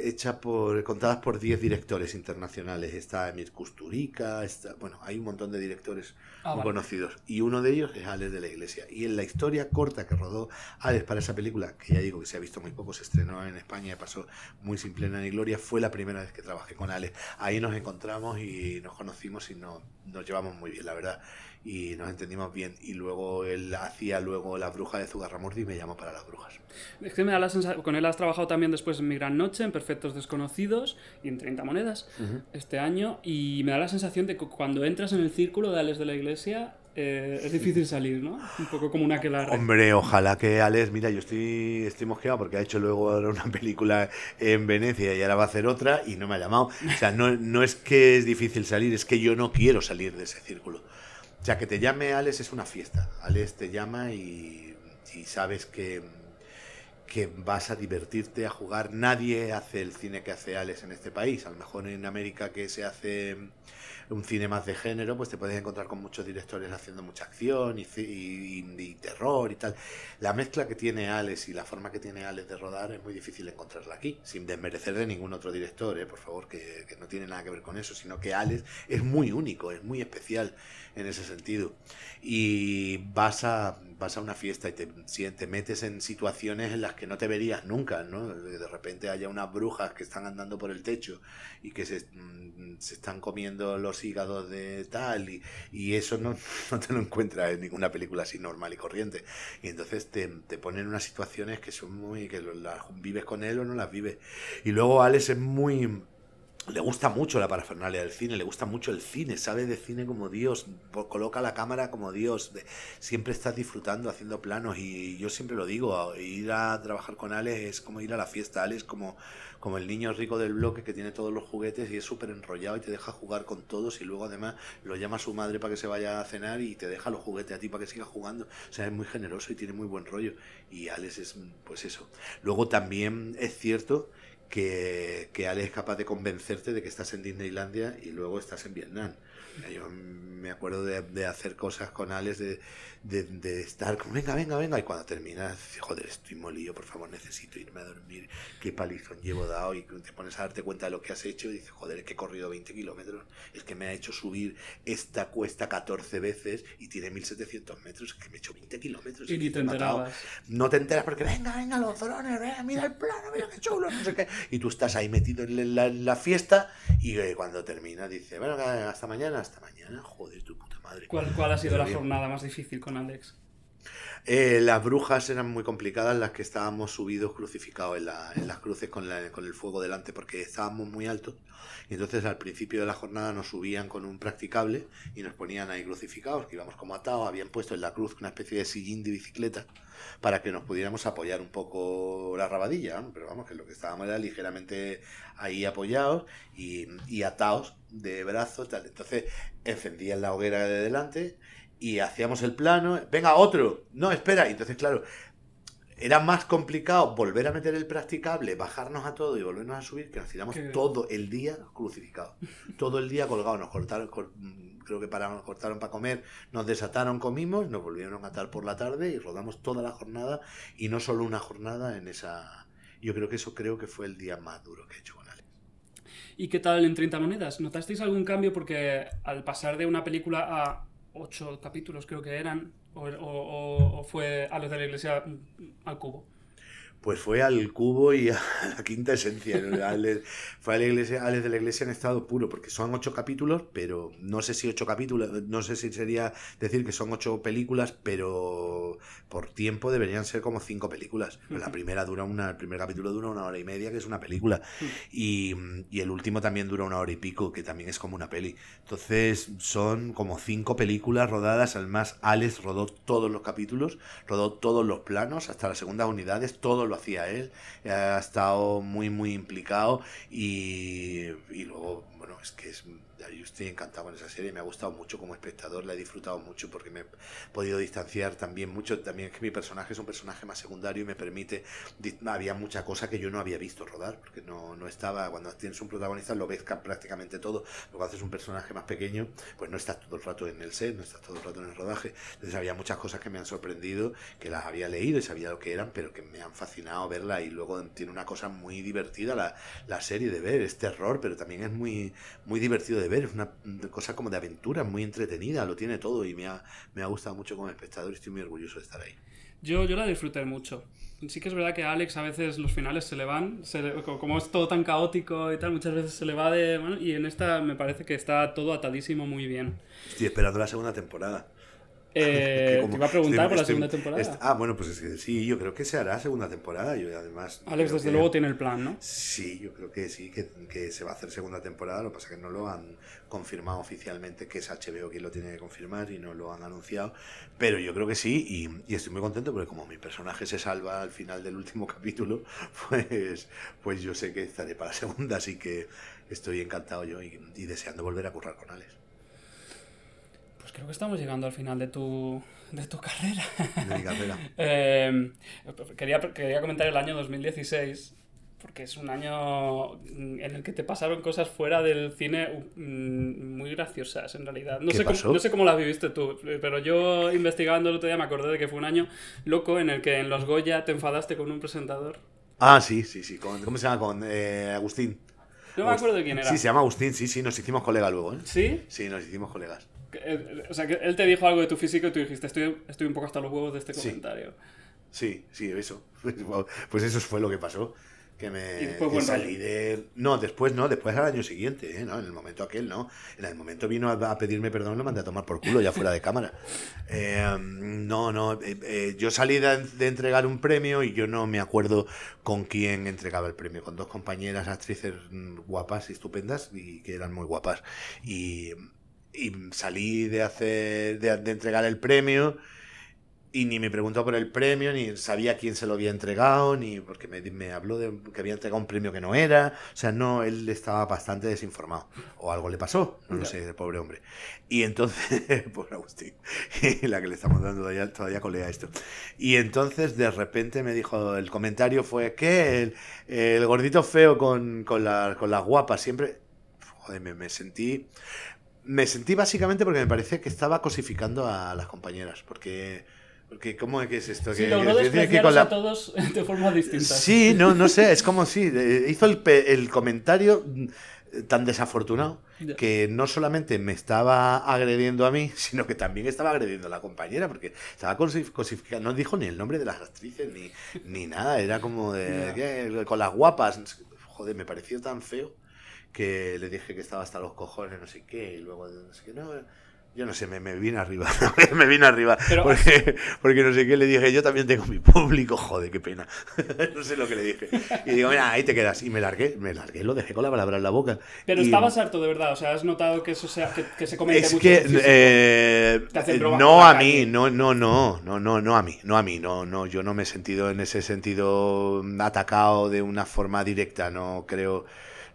hechas por, contadas por 10 directores internacionales. Está Emir Kusturica, está, bueno, hay un montón de directores ah, muy vale. conocidos. Y uno de ellos es Alex de la Iglesia. Y en la historia corta que rodó Alex para esa película, que ya digo que se ha visto muy poco, se estrenó en España y pasó muy sin plena ni gloria, fue la primera vez que trabajé con Alex. Ahí nos encontramos y nos conocimos y no, nos llevamos muy bien, la verdad y nos entendimos bien. Y luego él hacía luego La Bruja de Zugarramurdi y me llamó para Las Brujas. Es que me da la sensación, con él has trabajado también después en Mi Gran Noche, en Perfectos Desconocidos y en 30 Monedas uh -huh. este año. Y me da la sensación de que cuando entras en el círculo de Alex de la Iglesia eh, es difícil salir, ¿no? Un poco como una que la... Hombre, ojalá que Alex, mira, yo estoy, estoy mosqueado porque ha hecho luego ahora una película en Venecia y ahora va a hacer otra y no me ha llamado. O sea, no, no es que es difícil salir, es que yo no quiero salir de ese círculo. O sea, que te llame Alex es una fiesta. Alex te llama y, y sabes que, que, vas a divertirte, a jugar. Nadie hace el cine que hace Alex en este país. A lo mejor en América que se hace un cine más de género, pues te puedes encontrar con muchos directores haciendo mucha acción y, terror y tal. La mezcla que tiene Alex y la forma que tiene Alex de rodar es muy difícil encontrarla aquí, sin desmerecer de ningún otro director, ¿eh? por favor, que, que no tiene nada que ver con eso, sino que Alex es muy único, es muy especial en ese sentido. Y vas a, vas a una fiesta y te, te metes en situaciones en las que no te verías nunca, ¿no? De repente haya unas brujas que están andando por el techo y que se, se están comiendo los hígados de tal y, y eso no, no, te lo encuentras en ninguna película así normal y corriente. Y entonces te, te ponen unas situaciones que son muy, que las vives con él o no las vives. Y luego Alex es muy le gusta mucho la parafernalia del cine, le gusta mucho el cine, sabe de cine como Dios, coloca la cámara como Dios, siempre estás disfrutando haciendo planos y yo siempre lo digo, ir a trabajar con Alex es como ir a la fiesta, Alex como, como el niño rico del bloque que tiene todos los juguetes y es súper enrollado y te deja jugar con todos y luego además lo llama a su madre para que se vaya a cenar y te deja los juguetes a ti para que sigas jugando, o sea, es muy generoso y tiene muy buen rollo y Alex es pues eso. Luego también es cierto que, que Ale es capaz de convencerte de que estás en Disneylandia y luego estás en Vietnam. Yo me acuerdo de, de hacer cosas con Alex, de, de, de estar como, venga, venga, venga, y cuando terminas, joder, estoy molido, por favor, necesito irme a dormir, qué palizón llevo dado, y te pones a darte cuenta de lo que has hecho, y dices, joder, es que he corrido 20 kilómetros, es que me ha hecho subir esta cuesta 14 veces, y tiene 1700 metros, es que me he hecho 20 kilómetros. Y ni te enterabas. No te enteras porque, venga, venga, los drones, venga, mira el plano, mira qué chulo, no sé qué, y tú estás ahí metido en la, en la fiesta, y eh, cuando termina, dice, bueno, hasta mañana, hasta mañana, joder, tu puta madre. ¿Cuál, cuál ha sido la jornada más difícil con Alex? Eh, las brujas eran muy complicadas, las que estábamos subidos crucificados en, la- en las cruces con, la- con el fuego delante, porque estábamos muy altos. Y entonces al principio de la jornada nos subían con un practicable y nos ponían ahí crucificados, que íbamos como atados, habían puesto en la cruz una especie de sillín de bicicleta para que nos pudiéramos apoyar un poco la rabadilla, ¿no? pero vamos, que lo que estábamos era ligeramente ahí apoyados y, y atados de brazos, tal. Entonces encendían la hoguera de delante y hacíamos el plano, venga, otro, no, espera, y entonces claro, era más complicado volver a meter el practicable, bajarnos a todo y volvernos a subir, que nos tiramos Qué- todo el día crucificados, todo el día colgados, nos cortaron, cor- creo que para, nos cortaron para comer, nos desataron, comimos, nos volvieron a atar por la tarde y rodamos toda la jornada y no solo una jornada en esa... Yo creo que eso creo que fue el día más duro que he hecho con Alex. ¿Y qué tal en 30 monedas? ¿Notasteis algún cambio? Porque al pasar de una película a 8 capítulos, creo que eran, o, o- o- o fue a los de la iglesia mm, al cubo. Pues fue al cubo y a la quinta esencia. Alex- fue a la iglesia, Alex de la iglesia en estado puro, porque son ocho capítulos, pero no sé si ocho capítulos, no sé si sería decir que son ocho películas, pero por tiempo deberían ser como cinco películas. La primera dura una, el primer capítulo dura una hora y media, que es una película. Y, y el último también dura una hora y pico, que también es como una peli. Entonces son como cinco películas rodadas. Además, Alex rodó todos los capítulos, rodó todos los planos, hasta las segundas unidades, todo hacía él. Ha estado muy, muy implicado. Y, y luego, bueno, es que es, yo estoy encantado con esa serie. Me ha gustado mucho como espectador, la he disfrutado mucho porque me he podido distanciar también mucho. También es que mi personaje es un personaje más secundario y me permite. Había mucha cosa que yo no había visto rodar, porque no, no estaba. Cuando tienes un protagonista lo ves ca- prácticamente todo. Pero cuando haces un personaje más pequeño, pues no estás todo el rato en el set, no estás todo el rato en el rodaje. Entonces había muchas cosas que me han sorprendido, que las había leído y sabía lo que eran, pero que me han fascinado verla. Y luego tiene una cosa muy divertida la, la serie de ver. Es terror, pero también es muy, muy divertido de ver. Es una cosa como de aventura, muy entretenida, lo tiene todo y me ha, me ha gustado mucho como espectador y estoy muy orgulloso de estar ahí. Yo, yo la disfruté mucho. Sí que es verdad que a Alex a veces los finales se le van, se le- co- como es todo tan caótico y tal, muchas veces se le va de mano y en esta me parece que está todo atadísimo muy bien. Estoy esperando la segunda temporada. Eh, como te iba a preguntar por la segunda temporada. ah, bueno, pues es que sí, yo creo que se hará segunda temporada. Yo además. Alex, desde que- luego, tiene el plan, ¿no? Sí, yo creo que sí, que, que se va a hacer segunda temporada. Lo que pasa es que no lo han confirmado oficialmente, que es HBO quien lo tiene que confirmar y no lo han anunciado. Pero yo creo que sí, y, y estoy muy contento porque como mi personaje se salva al final del último capítulo, pues, pues yo sé que estaré para segunda, así que estoy encantado yo y, y deseando volver a currar con Alex. Pues creo que estamos llegando al final de tu, de tu carrera. De mi carrera. Eh, quería, quería comentar el año 2016, porque es un año en el que te pasaron cosas fuera del cine mm, muy graciosas, en realidad. No ¿Qué sé, pasó? cómo, no sé cómo las viviste tú, pero yo investigando el otro día me acordé de que fue un año loco en el que en los Goya te enfadaste con un presentador. Ah, sí, sí, sí. con- ¿Cómo se llama? Con eh, Agustín. No me acuerdo de quién era. Sí, se llama Agustín, sí, sí, nos hicimos colegas luego, ¿eh? ¿Sí? Sí, nos hicimos colegas. Eh, O sea, que él te dijo algo de tu físico y tú dijiste, estoy, estoy un poco hasta los huevos de este Sí. comentario. Sí, sí, eso. Pues eso fue lo que pasó. Que me Y después, que bueno, salí de... No, después no, después al año siguiente, ¿eh? ¿no? En el momento aquel no. En el momento vino a, a pedirme perdón lo mandé a tomar por culo ya fuera de cámara. Eh, no, no, eh, eh, yo salí de, de entregar un premio y yo no me acuerdo con quién entregaba el premio. Con dos compañeras actrices mm, guapas y estupendas y que eran muy guapas. Y, y salí de hacer de, de entregar el premio y ni me preguntó por el premio, ni sabía quién se lo había entregado, ni porque me, me habló de que había entregado un premio que no era. O sea, no, él estaba bastante desinformado. O algo le pasó, no lo sé, el pobre hombre. Y entonces, pobre Agustín, la que le estamos dando todavía, todavía colea esto. Y entonces de repente me dijo, el comentario fue que el, el gordito feo con, con, la- con las guapas siempre... Joder, me, me sentí Me sentí básicamente porque me parece que estaba cosificando a las compañeras, porque... Porque, ¿cómo es que es esto? Sí, que, logró que- con la- a todos de forma distinta. Sí, no, no sé, es como si eh, hizo el, el comentario mm, tan desafortunado que no solamente me estaba agrediendo a mí, sino que también estaba agrediendo a la compañera, porque estaba cosif- cosificando, no dijo ni el nombre de las actrices ni, ni nada, era como de, Ya. "¿Qué? con las guapas, joder, me pareció tan feo que le dije que estaba hasta los cojones, no sé qué, y luego no sé qué, no, yo no sé, me, me vine arriba, me vine arriba, Pero- porque, porque no sé qué le dije, yo también tengo mi público, joder, qué pena, no sé lo que le dije, y digo, mira, ahí te quedas, y me largué, me largué, lo dejé con la palabra en la boca. Pero Y- estabas harto de verdad, o sea, has notado que eso sea, que, que se comente es mucho que el físico. eh, no a calle. mí, no, no, no, no, no, no a mí, no a mí, no, no, yo no me he sentido en ese sentido atacado de una forma directa, no creo,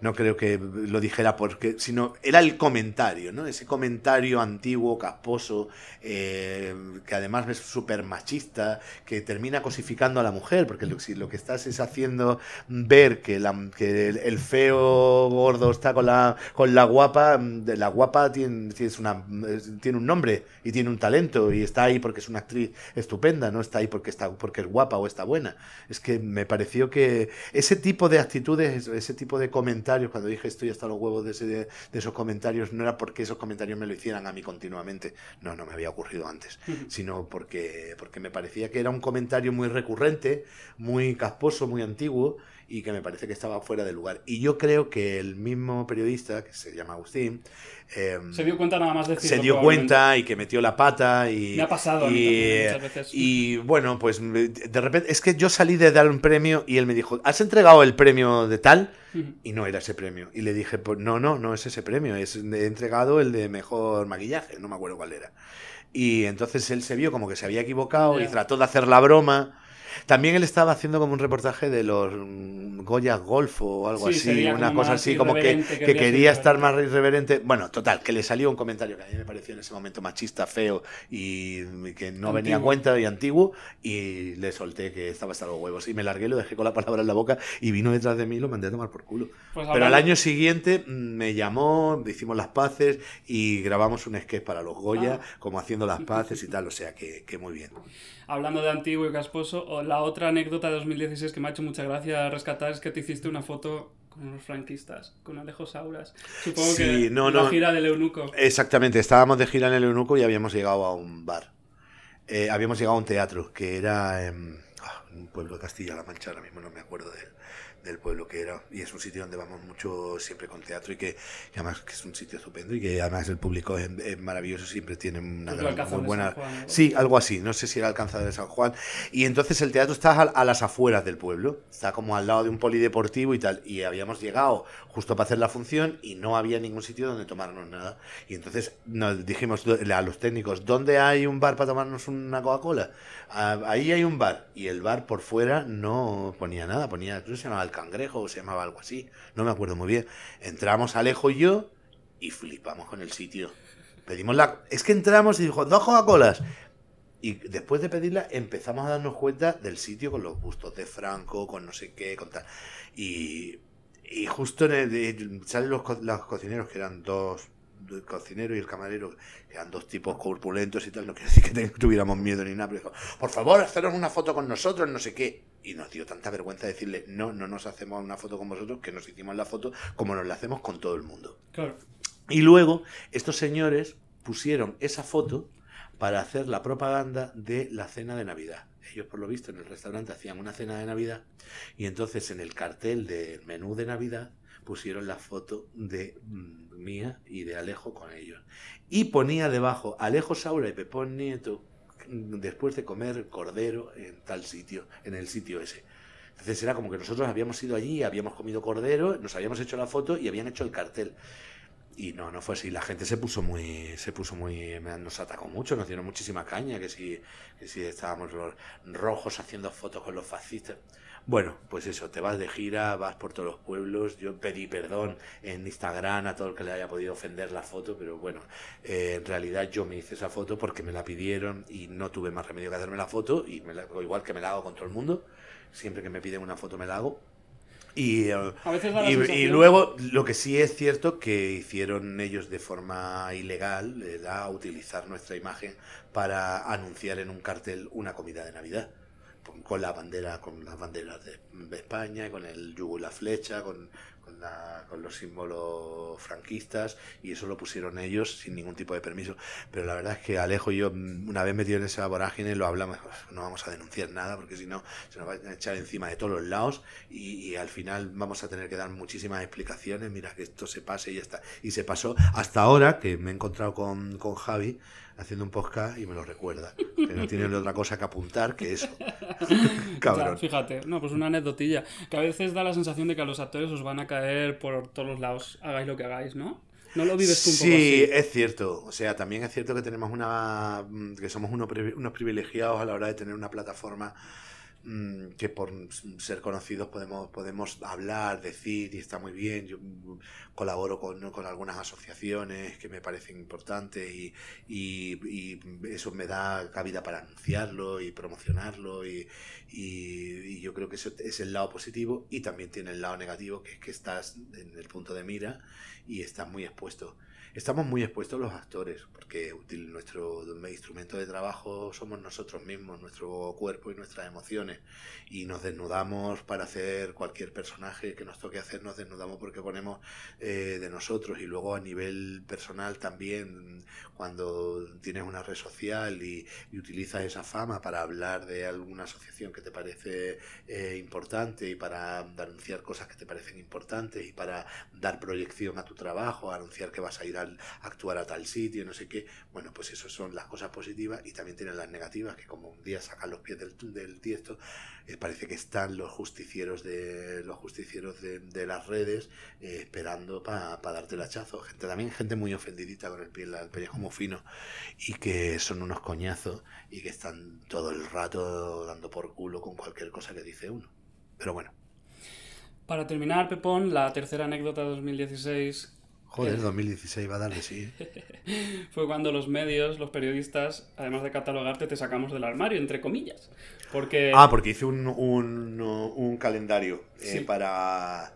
no creo que lo dijera porque, sino era el comentario, ¿no? Ese comentario antiguo, casposo, eh, que además es súper machista, que termina cosificando a la mujer, porque lo, si lo que estás es haciendo ver que, la, el, feo gordo está con la, con la guapa, la guapa tiene, tiene un nombre y tiene un talento y está ahí porque es una actriz estupenda, no está ahí porque, está, porque es guapa o está buena. Es que me pareció que ese tipo de actitudes, ese tipo de comentarios, cuando dije estoy hasta los huevos de, ese- de esos comentarios, no era porque esos comentarios me lo hicieran a mí continuamente, no, no me había ocurrido antes, sino porque, porque me parecía que era un comentario muy recurrente, muy casposo, muy antiguo y que me parece que estaba fuera de lugar. Y yo creo que el mismo periodista, que se llama Agustín, em, Se dio cuenta nada más de se dio cuenta y que metió la pata y Me ha pasado a mí y, también muchas veces. y, bueno pues de repente es que yo salí de dar un premio y él me dijo has entregado el premio de tal y no era ese premio. Y le dije pues no no no es ese premio es he entregado el de mejor maquillaje no me acuerdo cuál era. Y entonces él se vio como que se había equivocado y trató de hacer la broma también él estaba haciendo como un reportaje de los mm, Goya Golf o algo Sí, así, una cosa así, como que, que quería estar más irreverente. Bueno, total, que le salió un comentario que a mí me pareció en ese momento machista, feo y que no venía a cuenta y antiguo y le solté que estaba hasta los huevos y me largué, lo dejé con la palabra en la boca y vino detrás de mí y lo mandé a tomar por culo. Pues Pero al año siguiente mm, me llamó, hicimos las paces y grabamos un sketch para los Goya, Ah. como haciendo las paces y tal, o sea que, que muy bien. Hablando de antiguo y casposo, la otra anécdota de 2016 que me ha hecho mucha gracia rescatar es que te hiciste una foto con unos franquistas, con Alejo Sauras. Supongo Sí, que no, la no. gira del eunuco. Exactamente, estábamos de gira en el Eunuco y habíamos llegado a un bar. Eh, habíamos llegado a un teatro que era en ah, un pueblo de Castilla-La Mancha, ahora mismo no me acuerdo del, del pueblo que era. Y es un sitio donde vamos mucho siempre con teatro y que, que además que es un sitio estupendo y que además el público es, es maravilloso, siempre tiene una gran- muy buena... Juan, Sí, algo así, no sé si era Alcanzado de San Juan. Y entonces el teatro está a, a las afueras del pueblo, está como al lado de un polideportivo y tal. Y habíamos llegado justo para hacer la función y no había ningún sitio donde tomarnos nada. Y entonces nos dijimos a los técnicos, ¿dónde hay un bar para tomarnos una Coca-Cola? "Ah, ahí hay un bar. Y el bar por fuera no ponía nada, ponía, creo que se llamaba Cangrejo o se llamaba algo así, no me acuerdo muy bien. Entramos Alejo y yo y flipamos con el sitio. Pedimos la... Es que entramos y dijo, dos Coca-Colas. Y después de pedirla empezamos a darnos cuenta del sitio con los bustos de Franco, con no sé qué, con tal. Y, y justo en el, salen los, los cocineros, que eran dos, el cocinero y el camarero, que eran dos tipos corpulentos y tal, no quiere decir que tuviéramos miedo ni nada, pero dijo, por favor, haceros una foto con nosotros, no sé qué. Y nos dio tanta vergüenza decirle, no, no nos hacemos una foto con vosotros, que nos hicimos la foto como nos la hacemos con todo el mundo. Claro. Y luego, estos señores pusieron esa foto para hacer la propaganda de la cena de Navidad. Ellos, por lo visto, en el restaurante hacían una cena de Navidad y entonces en el cartel del menú de Navidad pusieron la foto de mm, mía y de Alejo con ellos. Y ponía debajo Alejo Saura y Pepón Nieto después de comer cordero en tal sitio, en el sitio ese. Entonces era como que nosotros habíamos ido allí, habíamos comido cordero, nos habíamos hecho la foto y habían hecho el cartel. Y no, no fue así. La gente se puso muy, se puso muy, nos atacó mucho, nos dieron muchísima caña, que si, que si estábamos los rojos haciendo fotos con los fascistas. Bueno, pues eso, te vas de gira, vas por todos los pueblos. Yo pedí perdón en Instagram a todo el que le haya podido ofender la foto, pero bueno, eh, en realidad yo me hice esa foto porque me la pidieron y no tuve más remedio que hacerme la foto, y me la- igual que me la hago con todo el mundo. Siempre que me piden una foto me la hago. Y, eh, y- y luego, lo que sí es cierto que hicieron ellos de forma ilegal era utilizar nuestra imagen para anunciar en un cartel una comida de Navidad. Con, la bandera, con las banderas de, de España, con el yugo y la flecha, con, con, la- con los símbolos franquistas, y eso lo pusieron ellos sin ningún tipo de permiso. Pero la verdad es que Alejo y yo, una vez metido en esa vorágine, lo hablamos, "Uf, no vamos a denunciar nada, porque si no, se nos va a echar encima de todos los lados, y, y al final vamos a tener que dar muchísimas explicaciones, mira que esto se pase y ya está. Y se pasó hasta ahora, que me he encontrado con, con Javi haciendo un podcast y me lo recuerda, que no tiene otra cosa que apuntar que eso. Cabrón. Ya, fíjate, no, pues una anécdotilla. Que a veces da la sensación de que a los actores os van a caer por todos los lados, hagáis lo que hagáis, ¿no? ¿No lo vives tú un poco Sí, es cierto. O sea, también es cierto que tenemos una. mm, que somos unos privilegiados a la hora de tener una plataforma que por ser conocidos podemos, podemos hablar, decir, y está muy bien. Yo mm, colaboro con, con algunas asociaciones que me parecen importantes y, y- eso me da cabida para anunciarlo y promocionarlo y- y yo creo que eso es el lado positivo y también tiene el lado negativo que es que estás en el punto de mira y estás muy expuesto. Estamos muy expuestos los actores, porque nuestro instrumento de trabajo somos nosotros mismos, nuestro cuerpo y nuestras emociones. Y nos desnudamos para hacer cualquier personaje que nos toque hacer, nos desnudamos porque ponemos eh, de nosotros. Y luego a nivel personal también, cuando tienes una red social y, y utilizas esa fama para hablar de alguna asociación que te parece eh, importante y para anunciar cosas que te parecen importantes y para dar proyección a tu trabajo, anunciar que vas a ir a actuar a tal sitio, no sé qué. Bueno, pues eso son las cosas positivas y también tienen las negativas, que como un día sacan los pies del, del tiesto, eh, parece que están los justicieros de los justicieros de, de las redes eh, esperando para darte el hachazo. Gente, también gente muy ofendidita con el pie, el pellejo muy fino y que son unos coñazos y que están todo el rato dando por culo con cualquier cosa que dice uno. Pero bueno. Para terminar, Pepón, la tercera anécdota de 2016 Joder, 2016 va a darle, sí. fue cuando los medios, los periodistas, además de catalogarte, te sacamos del armario, entre comillas. Porque... Ah, porque hice un, un, un calendario eh, Sí. para...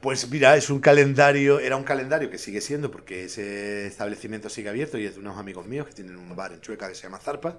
Pues mira, es un calendario, era un calendario que sigue siendo porque ese establecimiento sigue abierto y es de unos amigos míos que tienen un bar en Chueca que se llama Zarpa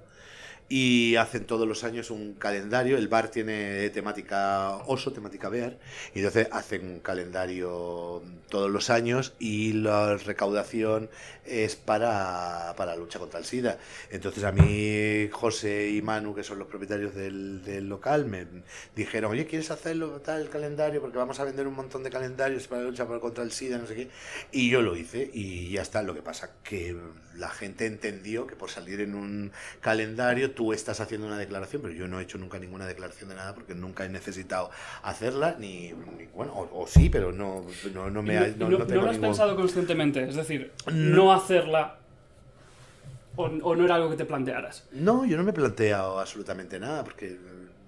y hacen todos los años un calendario. El bar tiene temática oso, temática bear, y entonces hacen un calendario todos los años y la recaudación es para, para la lucha contra el SIDA. Entonces a mí José y Manu, que son los propietarios del, del local, me dijeron, oye, ¿quieres hacerlo tal el calendario? Porque vamos a vender un montón de calendarios para la lucha contra el SIDA, no sé qué. Y yo lo hice y ya está. Lo que pasa que la gente entendió que por salir en un calendario tú estás haciendo una declaración, pero yo no he hecho nunca ninguna declaración de nada porque nunca he necesitado hacerla, ni, ni- bueno, o, o sí, pero no, no, no me ha- ¿No, no- tengo lo has ningún- pensado conscientemente? Es decir, No. hacerla o, o no era algo que te plantearas. No, yo no me he planteado absolutamente nada, porque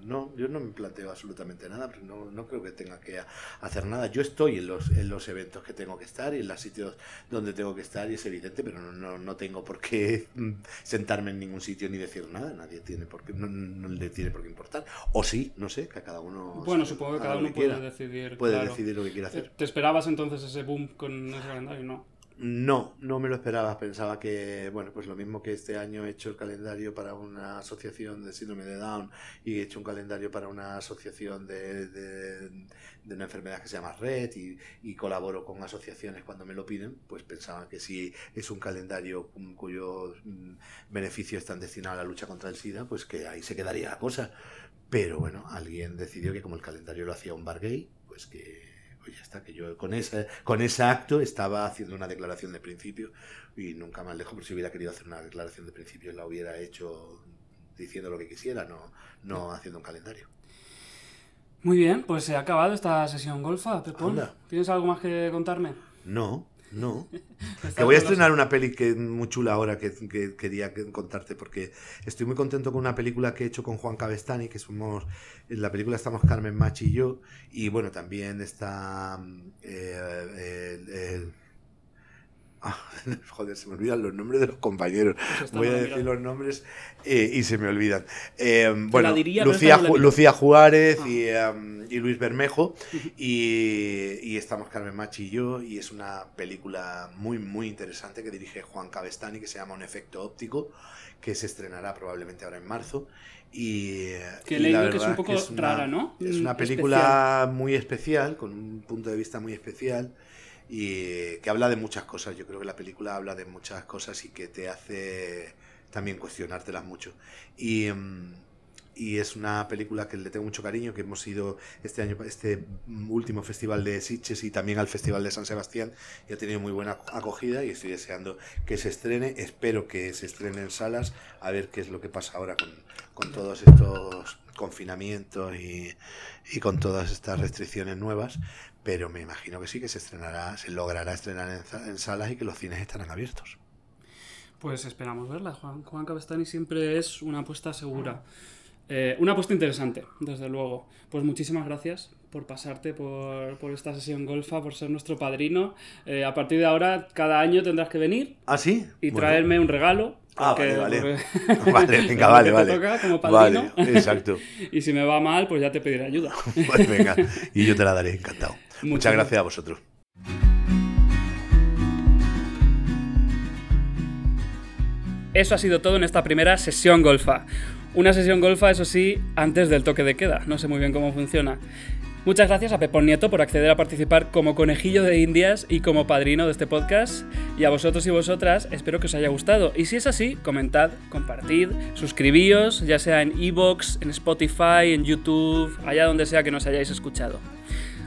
no, yo no me planteo absolutamente nada, porque no, no creo que tenga que hacer nada. Yo estoy en los, en los eventos que tengo que estar y en los sitios donde tengo que estar y es evidente, pero no, no, no tengo por qué mm, sentarme en ningún sitio ni decir nada, nadie tiene por qué, no, no le tiene por qué importar. O sí, no sé, que a cada uno... Bueno, supongo que cada uno puede quiera. decidir. Puede claro. decidir lo que quiera ¿Te, hacer. te esperabas entonces ese boom con ese calendario? No. No, no me lo esperaba. Pensaba que, bueno, pues lo mismo que este año he hecho el calendario para una asociación de síndrome de Down y he hecho un calendario para una asociación de, de, una enfermedad que se llama Red y, y colaboro con asociaciones cuando me lo piden, pues pensaba que si es un calendario cu- cuyos mm, beneficios están destinados a la lucha contra el SIDA, pues que ahí se quedaría la cosa. Pero bueno, alguien decidió que como el calendario lo hacía un bar gay, pues que pues ya está, que yo con ese, con ese acto estaba haciendo una declaración de principio y nunca más lejos, pero si hubiera querido hacer una declaración de principio la hubiera hecho diciendo lo que quisiera, no, no haciendo un calendario. Muy bien, pues se ha acabado esta sesión golfa, Pepón. ¿Tienes algo más que contarme? No, no. Estás Que voy a estrenar una peli que muy chula ahora que, que quería que- contarte porque estoy muy contento con una película que he hecho con Juan Cabestani, que somos en la película estamos Carmen Machi y yo y bueno también está mm, eh, el- el- Ah, joder, se me olvidan los nombres de los compañeros. Voy a decir los nombres eh, y se me olvidan. Eh, bueno, Lucía, Lucía, Juárez ah. em, y, Luis Bermejo. y, estamos Carmen Machi y yo. Y es una película muy, muy interesante que dirige Juan Cabestani que se llama Un efecto óptico, que se estrenará probablemente ahora en marzo. Y, que he que es un poco rara, ¿no? Es una película muy especial, con un punto de vista muy especial y que habla de muchas cosas. Yo creo que la película habla de muchas cosas y que te hace también cuestionártelas mucho. Y, mm, y es una película que le tengo mucho cariño, que hemos ido este año, este último festival de Sitges y también al Festival de San Sebastián y ha tenido muy buena acogida y estoy deseando que se estrene, espero que se estrene en salas, a ver qué es lo que pasa ahora con, con todos estos confinamientos y, y con todas estas restricciones nuevas, pero me imagino que sí, que se estrenará, se logrará estrenar en, salas y que los cines estarán abiertos. Pues esperamos verla. Juan, Juan Cabestani siempre es una apuesta segura. Eh, una apuesta interesante, desde luego. Pues muchísimas gracias por pasarte por, por esta sesión golfa, por ser nuestro padrino. Eh, a partir de ahora, cada año tendrás que venir. ¿Ah, sí? Y traerme un regalo Ah, vale, vale. vale, venga, vale, vale. Toca como padrino. Vale, exacto. y si me va mal, pues ya te pediré ayuda. pues venga, y yo te la daré, encantado. Muchas gracias a vosotros. Eso ha sido todo en esta primera sesión golfa. Una sesión golfa, eso sí, antes del toque de queda. No sé muy bien cómo funciona. Muchas gracias a Pepón Nieto por acceder a participar como conejillo de indias y como padrino de este podcast. Y a vosotros y vosotras, espero que os haya gustado. Y si es así, comentad, compartid, suscribíos, ya sea en Evox, en Spotify, en YouTube, allá donde sea que nos hayáis escuchado.